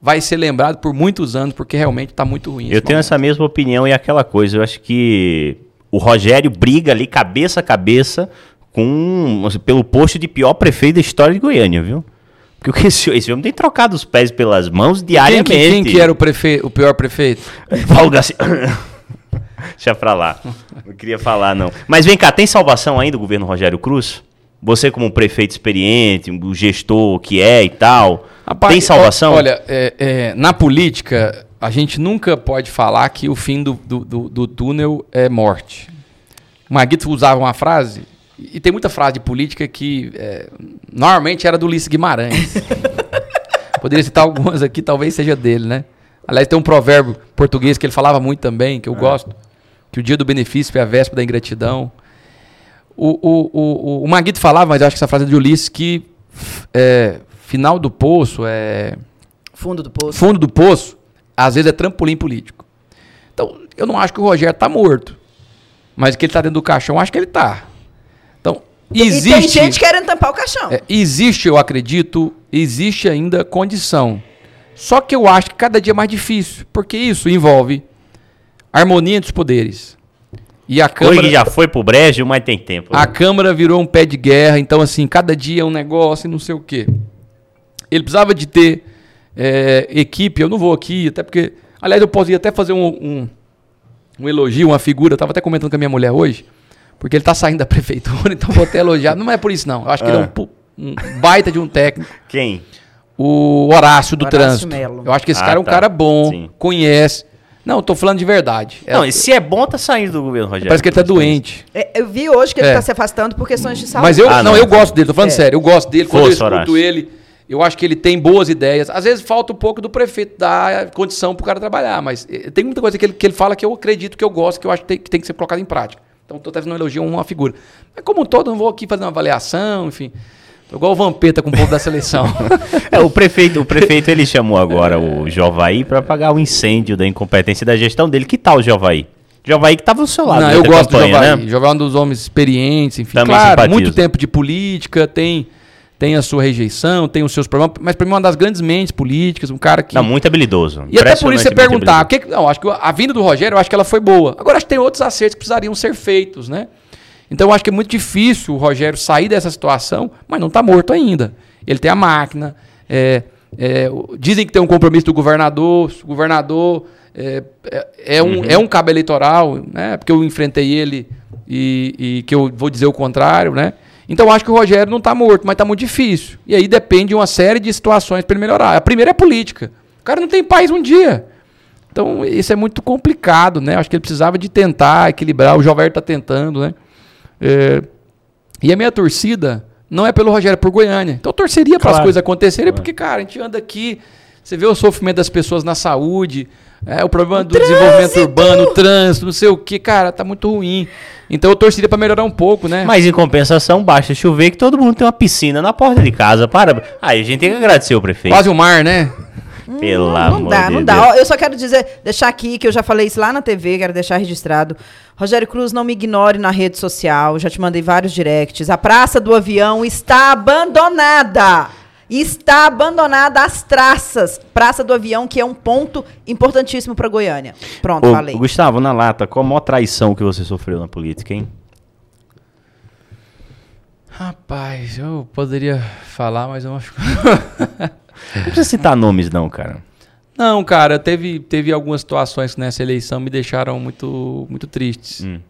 vai ser lembrado por muitos anos, porque realmente está muito ruim. Eu tenho momento. essa mesma opinião e aquela coisa. Eu acho que o Rogério briga ali cabeça a cabeça com pelo posto de pior prefeito da história de Goiânia, viu? Porque esse, esse homem tem trocado os pés pelas mãos diariamente. Quem, quem que era o, prefe... o pior prefeito? Paulo Garcia. Deixa pra lá. Não queria falar, não. Mas vem cá, tem salvação ainda do governo Rogério Cruz? Você, como um prefeito experiente, o gestor que é e tal, Rapaz, tem salvação? Olha, é, é, na política, a gente nunca pode falar que o fim do, do, do, do túnel é morte. O Maguito usava uma frase, e tem muita frase de política que é, normalmente era do Ulisses Guimarães. Poderia citar algumas aqui, talvez seja dele, né? Aliás, tem um provérbio português que ele falava muito também, que eu é. gosto, que o dia do benefício é a véspera da ingratidão. O, o, o, o Maguito falava, mas eu acho que essa frase é de Ulisses, que é, final do poço é. Fundo do poço. Fundo do poço, às vezes é trampolim político. Então, eu não acho que o Rogério está morto. Mas que ele está dentro do caixão, acho que ele está. Então, existe. E tem gente querendo tampar o caixão. É, existe, eu acredito, existe ainda condição. Só que eu acho que cada dia é mais difícil, porque isso envolve harmonia dos poderes. E a Câmara. Hoje já foi pro brejo, mas tem tempo. A Câmara virou um pé de guerra, então, assim, cada dia é um negócio e não sei o quê. Ele precisava de ter é, equipe, eu não vou aqui, até porque. Aliás, eu posso até fazer um, um, um elogio, uma figura, eu estava até comentando com a minha mulher hoje. porque ele está saindo da prefeitura, então vou até elogiar. Não é por isso, não. Eu acho que ah. ele é um, um, baita de um técnico. Quem? O Horácio do Horácio Trânsito. Melo. Eu acho que esse ah, cara é um tá. cara bom, Sim. conhece. Não, tô falando de verdade. Não, é, e se é bom, tá saindo do governo, Rogério. Parece que ele tá doente. É, eu vi hoje que ele é. tá se afastando por questões de saúde. Mas eu, ah, não, não, eu gosto dele, tô falando é. sério. Eu gosto dele. Quando Força, eu escuto Horácio. ele, eu acho que ele tem boas ideias. Às vezes falta um pouco do prefeito dar condição pro cara trabalhar, mas eh, tem muita coisa que ele, que ele fala que eu acredito, que eu gosto, que eu acho que tem que, tem que ser colocado em prática. Então, tô fazendo um elogio a uma figura. Mas como um todo, não vou aqui fazer uma avaliação, enfim. Igual o Vampeta com o povo da seleção. é, o prefeito, o prefeito ele chamou agora o Jovaí para pagar o incêndio da incompetência da gestão dele. Que tal o Jovaí? Jovaí que estava ao seu lado. Não, eu gosto campanha, do Jovaí. Né? Jovaí é um dos homens experientes, enfim. Também claro, simpatizo. muito tempo de política, tem tem a sua rejeição, tem os seus problemas, mas para mim é uma das grandes mentes políticas, um cara que. Não, muito habilidoso. E até por isso você perguntar, que, não, acho que a vinda do Rogério, eu acho que ela foi boa. Agora acho que tem outros acertos que precisariam ser feitos, né? Então eu acho que é muito difícil o Rogério sair dessa situação, mas não está morto ainda. Ele tem a máquina. É, é, dizem que tem um compromisso do governador. O governador é, é, é um, uhum. é um cabo eleitoral, né? Porque eu enfrentei ele e, e que eu vou dizer o contrário, né? Então acho que o Rogério não está morto, mas está muito difícil. E aí depende de uma série de situações para ele melhorar. A primeira é a política. O cara não tem paz um dia. Então isso é muito complicado, né? Acho que ele precisava de tentar equilibrar. O Jover está tentando, né? É, e a minha torcida não é pelo Rogério, é por Goiânia. Então eu torceria para as coisas acontecerem, claro. porque, cara, a gente anda aqui, você vê o sofrimento das pessoas na saúde, é, o problema o do trânsito. desenvolvimento urbano, o trânsito, não sei o que, cara, tá muito ruim. Então eu torceria para melhorar um pouco, né? Mas em compensação, basta chover que todo mundo tem uma piscina na porta de casa. Para. Aí a gente tem que agradecer o prefeito. Quase o mar, né? Pelo não, amor dá, de não dá. Eu só quero dizer, deixar aqui, que eu já falei isso lá na TV, quero deixar registrado. Rogério Cruz, não me ignore na rede social, já te mandei vários directs. A Praça do Avião está abandonada. Está abandonada as traças. Praça do Avião, que é um ponto importantíssimo para Goiânia. Pronto, Ô, falei. Gustavo, na lata, qual a maior traição que você sofreu na política, hein? Rapaz, eu poderia falar, mas eu acho que. Não precisa citar nomes, não, cara. Não, cara, teve, teve algumas situações que nessa eleição me deixaram muito, muito tristes. Hum.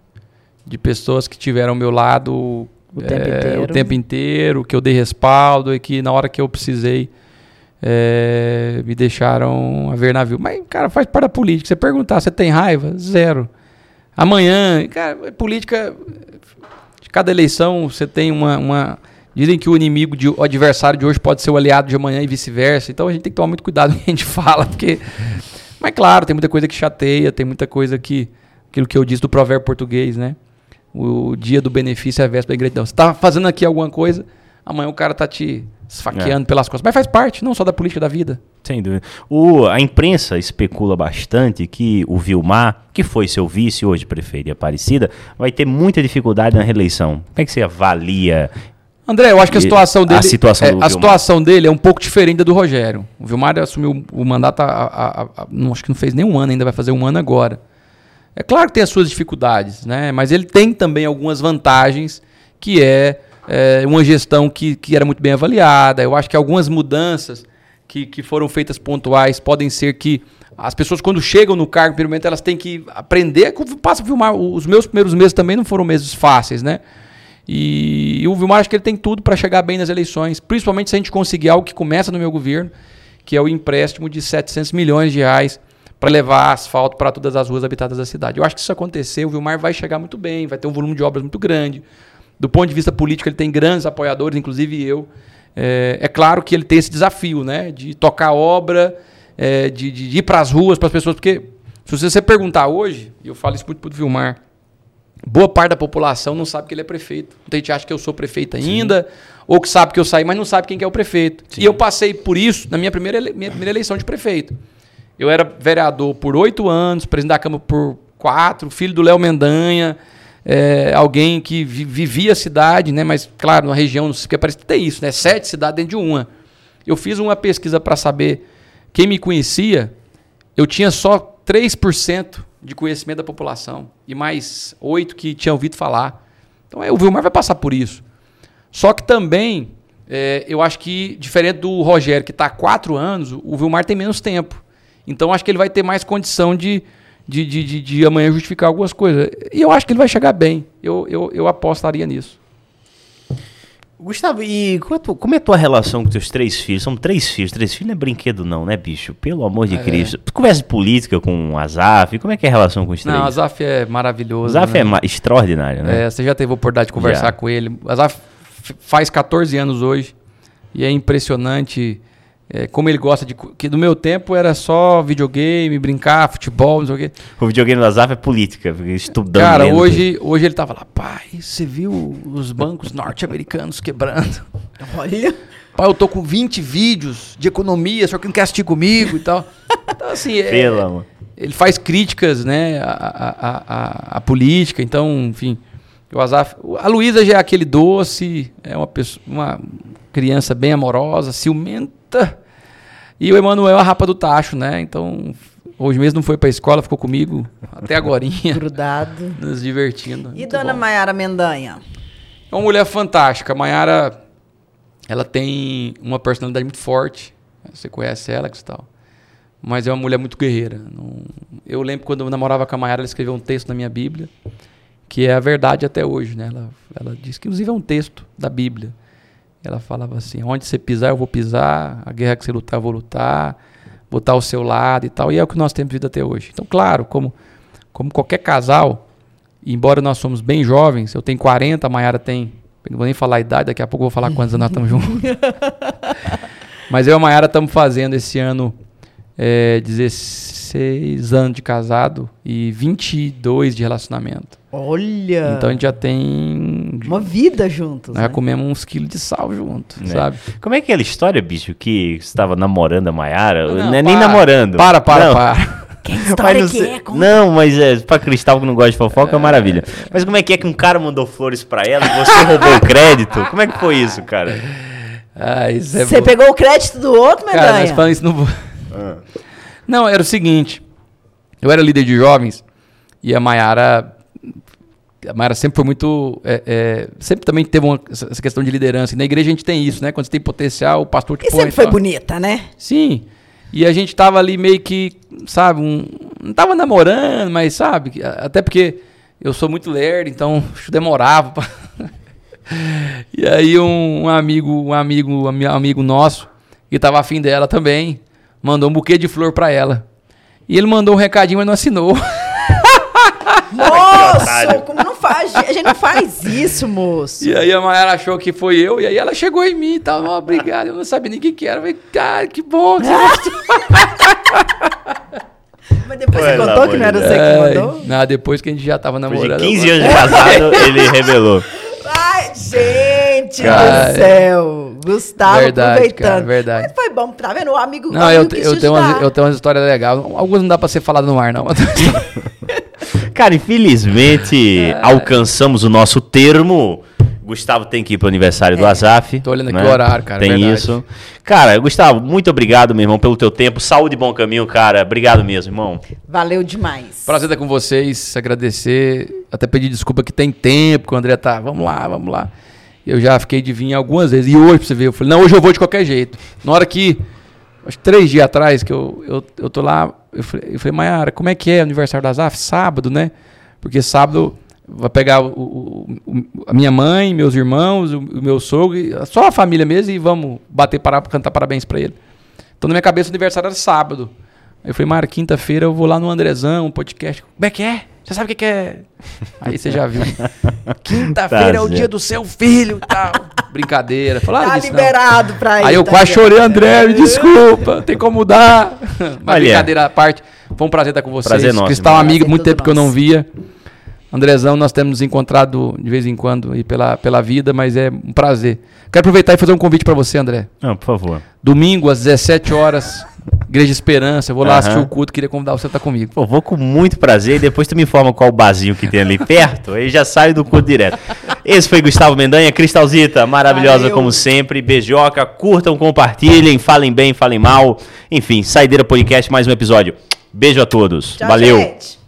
De pessoas que tiveram ao meu lado o, é, tempo inteiro. o tempo inteiro, que eu dei respaldo e que na hora que eu precisei é, me deixaram a ver navio. Mas, cara, faz parte da política. Você perguntar, você tem raiva? Zero. Amanhã, cara, política. De cada eleição você tem uma, uma Dizem que o inimigo, de, o adversário de hoje pode ser o aliado de amanhã e vice-versa. Então a gente tem que tomar muito cuidado com o que a gente fala, porque. Mas claro, tem muita coisa que chateia, tem muita coisa que. Aquilo que eu disse do provérbio português, né? O dia do benefício é a véspera da ingratidão. Você está fazendo aqui alguma coisa, amanhã o cara tá te esfaqueando é. pelas costas. Mas faz parte, não só da política da vida. Sem dúvida. O, a imprensa especula bastante que o Vilmar, que foi seu vice hoje prefeito de Aparecida, vai ter muita dificuldade na reeleição. Como é que você avalia André, eu acho que a situação dele. A situação, é, a situação dele é um pouco diferente da do Rogério. O Vilmar assumiu o mandato, a, a, a, não, acho que não fez nenhum ano ainda, vai fazer um ano agora. É claro que tem as suas dificuldades, né? Mas ele tem também algumas vantagens, que é, é uma gestão que, que era muito bem avaliada. Eu acho que algumas mudanças que, que foram feitas pontuais podem ser que as pessoas, quando chegam no cargo, primeiramente, elas têm que aprender. Passa a filmar. Os meus primeiros meses também não foram meses fáceis, né? E, e o Vilmar acho que ele tem tudo para chegar bem nas eleições, principalmente se a gente conseguir algo que começa no meu governo, que é o empréstimo de 700 milhões de reais para levar asfalto para todas as ruas habitadas da cidade. Eu acho que se isso acontecer, o Vilmar vai chegar muito bem, vai ter um volume de obras muito grande. Do ponto de vista político, ele tem grandes apoiadores, inclusive eu. É, é claro que ele tem esse desafio, né? De tocar obra, é, de, de, ir para as ruas, para as pessoas, porque se você perguntar hoje, e eu falo isso muito para o Vilmar, boa parte da população não sabe que ele é prefeito. Muita gente acha que eu sou prefeito ainda, Sim. ou que sabe que eu saí, mas não sabe quem que é o prefeito. Sim. E eu passei por isso na minha primeira, minha primeira eleição de prefeito. Eu era vereador por oito anos, presidente da Câmara por quatro, filho do Léo Mendanha, é, alguém que vi, vivia a cidade, né? mas, claro, na região, porque parece que tem isso, né? sete cidades dentro de uma. Eu fiz uma pesquisa para saber quem me conhecia, eu tinha só 3% de conhecimento da população e mais oito que tinham ouvido falar. Então é, o Vilmar vai passar por isso. Só que também, é, eu acho que, diferente do Rogério, que está há quatro anos, o Vilmar tem menos tempo. Então acho que ele vai ter mais condição de, de, de, de, de, amanhã justificar algumas coisas. E eu acho que ele vai chegar bem. Eu, eu, eu apostaria nisso. Gustavo, e como é, tu, como é a tua relação com teus três filhos? São três filhos. Três filhos não é brinquedo, não, né, bicho? Pelo amor de é. Cristo. Tu conversa de política com o Azaf? Como é que é a relação com os três? Não, o Azaf é maravilhoso. Azaf né? é extraordinário, né? É, você já teve a oportunidade de conversar já. com ele. O Azaf faz 14 anos hoje e é impressionante é, como ele gosta de. Que no meu tempo era só videogame, brincar, futebol, não sei o quê. O videogame da Zaf é política, estudando. Cara, hoje, hoje ele tava lá, pai, você viu os bancos norte-americanos quebrando? Olha. Pai, eu tô com 20 vídeos de economia, só que não quer assistir comigo e tal. Então, assim, é, Pela, ele faz críticas, né, à, à, à, à política, então, enfim. O Azaf, a Luísa já é aquele doce, é uma pessoa, uma criança bem amorosa, ciumenta. E o Emanuel é a rapa do tacho, né? Então, hoje mesmo não foi para a escola, ficou comigo até agora. Grudado. Nos divertindo. E dona. Maiara Mendanha? É uma mulher fantástica. A Maiara, ela tem uma personalidade muito forte. Você conhece ela, tal. Mas é uma mulher muito guerreira. Eu lembro quando eu namorava com a Maiara, ela escreveu um texto na minha Bíblia, que é a verdade até hoje, né? Ela, ela diz que, inclusive, é um texto da Bíblia. Ela falava assim: onde você pisar, eu vou pisar, a guerra que você lutar, eu vou lutar, vou estar ao seu lado e tal. E é o que nós temos vivido até hoje. Então, claro, como, como qualquer casal, embora nós somos bem jovens, eu tenho 40, a Mayara tem. Não vou nem falar a idade, daqui a pouco eu vou falar quantos anos nós estamos juntos. Mas eu e a Mayara estamos fazendo esse ano é, 16 anos de casado e 22 de relacionamento. Olha! Então a gente já tem. Uma vida juntos. Nós né? já comemos uns quilos de sal junto, é. sabe? Como é que é aquela história, bicho, que você estava namorando a Maiara? Não, não, é nem namorando. Para, para, não. para. Que história não, que é? Como... Não, mas é, pra Cristal que não gosta de fofoca, é, é maravilha. Mas como é que é que um cara mandou flores pra ela e você roubou o crédito? Como é que foi isso, cara? Ah, isso é Você pegou o crédito do outro, Medonha? Cara, falamos isso no... Ah. Não, era o seguinte. Eu era líder de jovens e a Maiara a Mayara sempre foi muito. É, é, sempre também teve uma, essa questão de liderança. E na igreja a gente tem isso, né? Quando você tem potencial, o pastor te e põe. sempre foi bonita, né? Sim. E a gente tava ali meio que, sabe, um, não tava namorando, mas sabe, até porque eu sou muito lerdo, então demorava. Pra... e aí um, um, amigo, um amigo, um amigo nosso, que tava afim dela também, mandou um buquê de flor para ela. E ele mandou um recadinho, mas não assinou. Moço, como não faz? A gente não faz isso, moço. E aí a Mayara achou que foi eu, e aí ela chegou em mim e tal. Obrigado, eu não sabia nem o que, que era. Eu falei, cara, que bom que você Mas depois Foi você contou que não era você que mandou? Não, depois que a gente já tava namorando. Depois de 15 anos de casado, ele revelou. Ai, gente cara, do céu. Gustavo verdade, aproveitando. Cara, verdade. Mas foi bom, tá vendo? O amigo, não, amigo eu, eu, tenho umas, eu tenho umas histórias legais. Algumas não dá pra ser falado no ar, não. Cara, infelizmente é. alcançamos o nosso termo. Gustavo tem que ir para o aniversário é, do Azaf. Tô olhando aqui né? o horário, cara. Tem verdade. isso. Cara, Gustavo, muito obrigado, meu irmão, pelo teu tempo. Saúde e bom caminho, cara. Obrigado mesmo, irmão. Valeu demais. Prazer estar com vocês, agradecer. Até pedir desculpa que tem tempo que o André tá. Vamos lá, vamos lá. Eu já fiquei de vir algumas vezes. E hoje, pra você ver, eu falei, não, hoje eu vou de qualquer jeito. Na hora que. Acho três dias atrás que eu, eu, eu tô lá, eu falei, eu falei Mayara, como é que é o aniversário da Zaf? Sábado, né? Porque sábado vai pegar o, o, o, a minha mãe, meus irmãos, o, meu sogro, só a família mesmo e vamos bater para cantar parabéns para ele. Então na minha cabeça o aniversário era sábado. Eu falei, Mara, quinta-feira eu vou lá no Andrezão, um podcast. Como é que é? Você sabe o que, é? Aí você já viu. Quinta-feira tá é o dia do seu filho tal. Brincadeira. Falaram tá liberado não. pra ir. Aí eu tá quase chorei, André, me desculpa, tem como mudar. Mas Olha, brincadeira à parte. Foi um prazer estar com vocês. Prazer nosso. Cristal, amigo, muito tempo nosso. que eu não via. Andrezão, nós temos nos encontrado de vez em quando aí pela, pela vida, mas é um prazer. Quero aproveitar e fazer um convite para você, André. Não, por favor. Domingo, às 17 horas, Igreja Esperança. Eu vou lá uhum. assistir o culto, queria convidar você a estar comigo. Pô, vou com muito prazer e depois tu me informa qual o barzinho que tem ali perto, aí já saio do culto direto. Esse foi Gustavo Mendanha, Cristalzita, maravilhosa Valeu. como sempre. Beijoca, curtam, compartilhem, falem bem, falem mal. Enfim, Saideira Podcast, mais um episódio. Beijo a todos. Tchau, Valeu. Gente.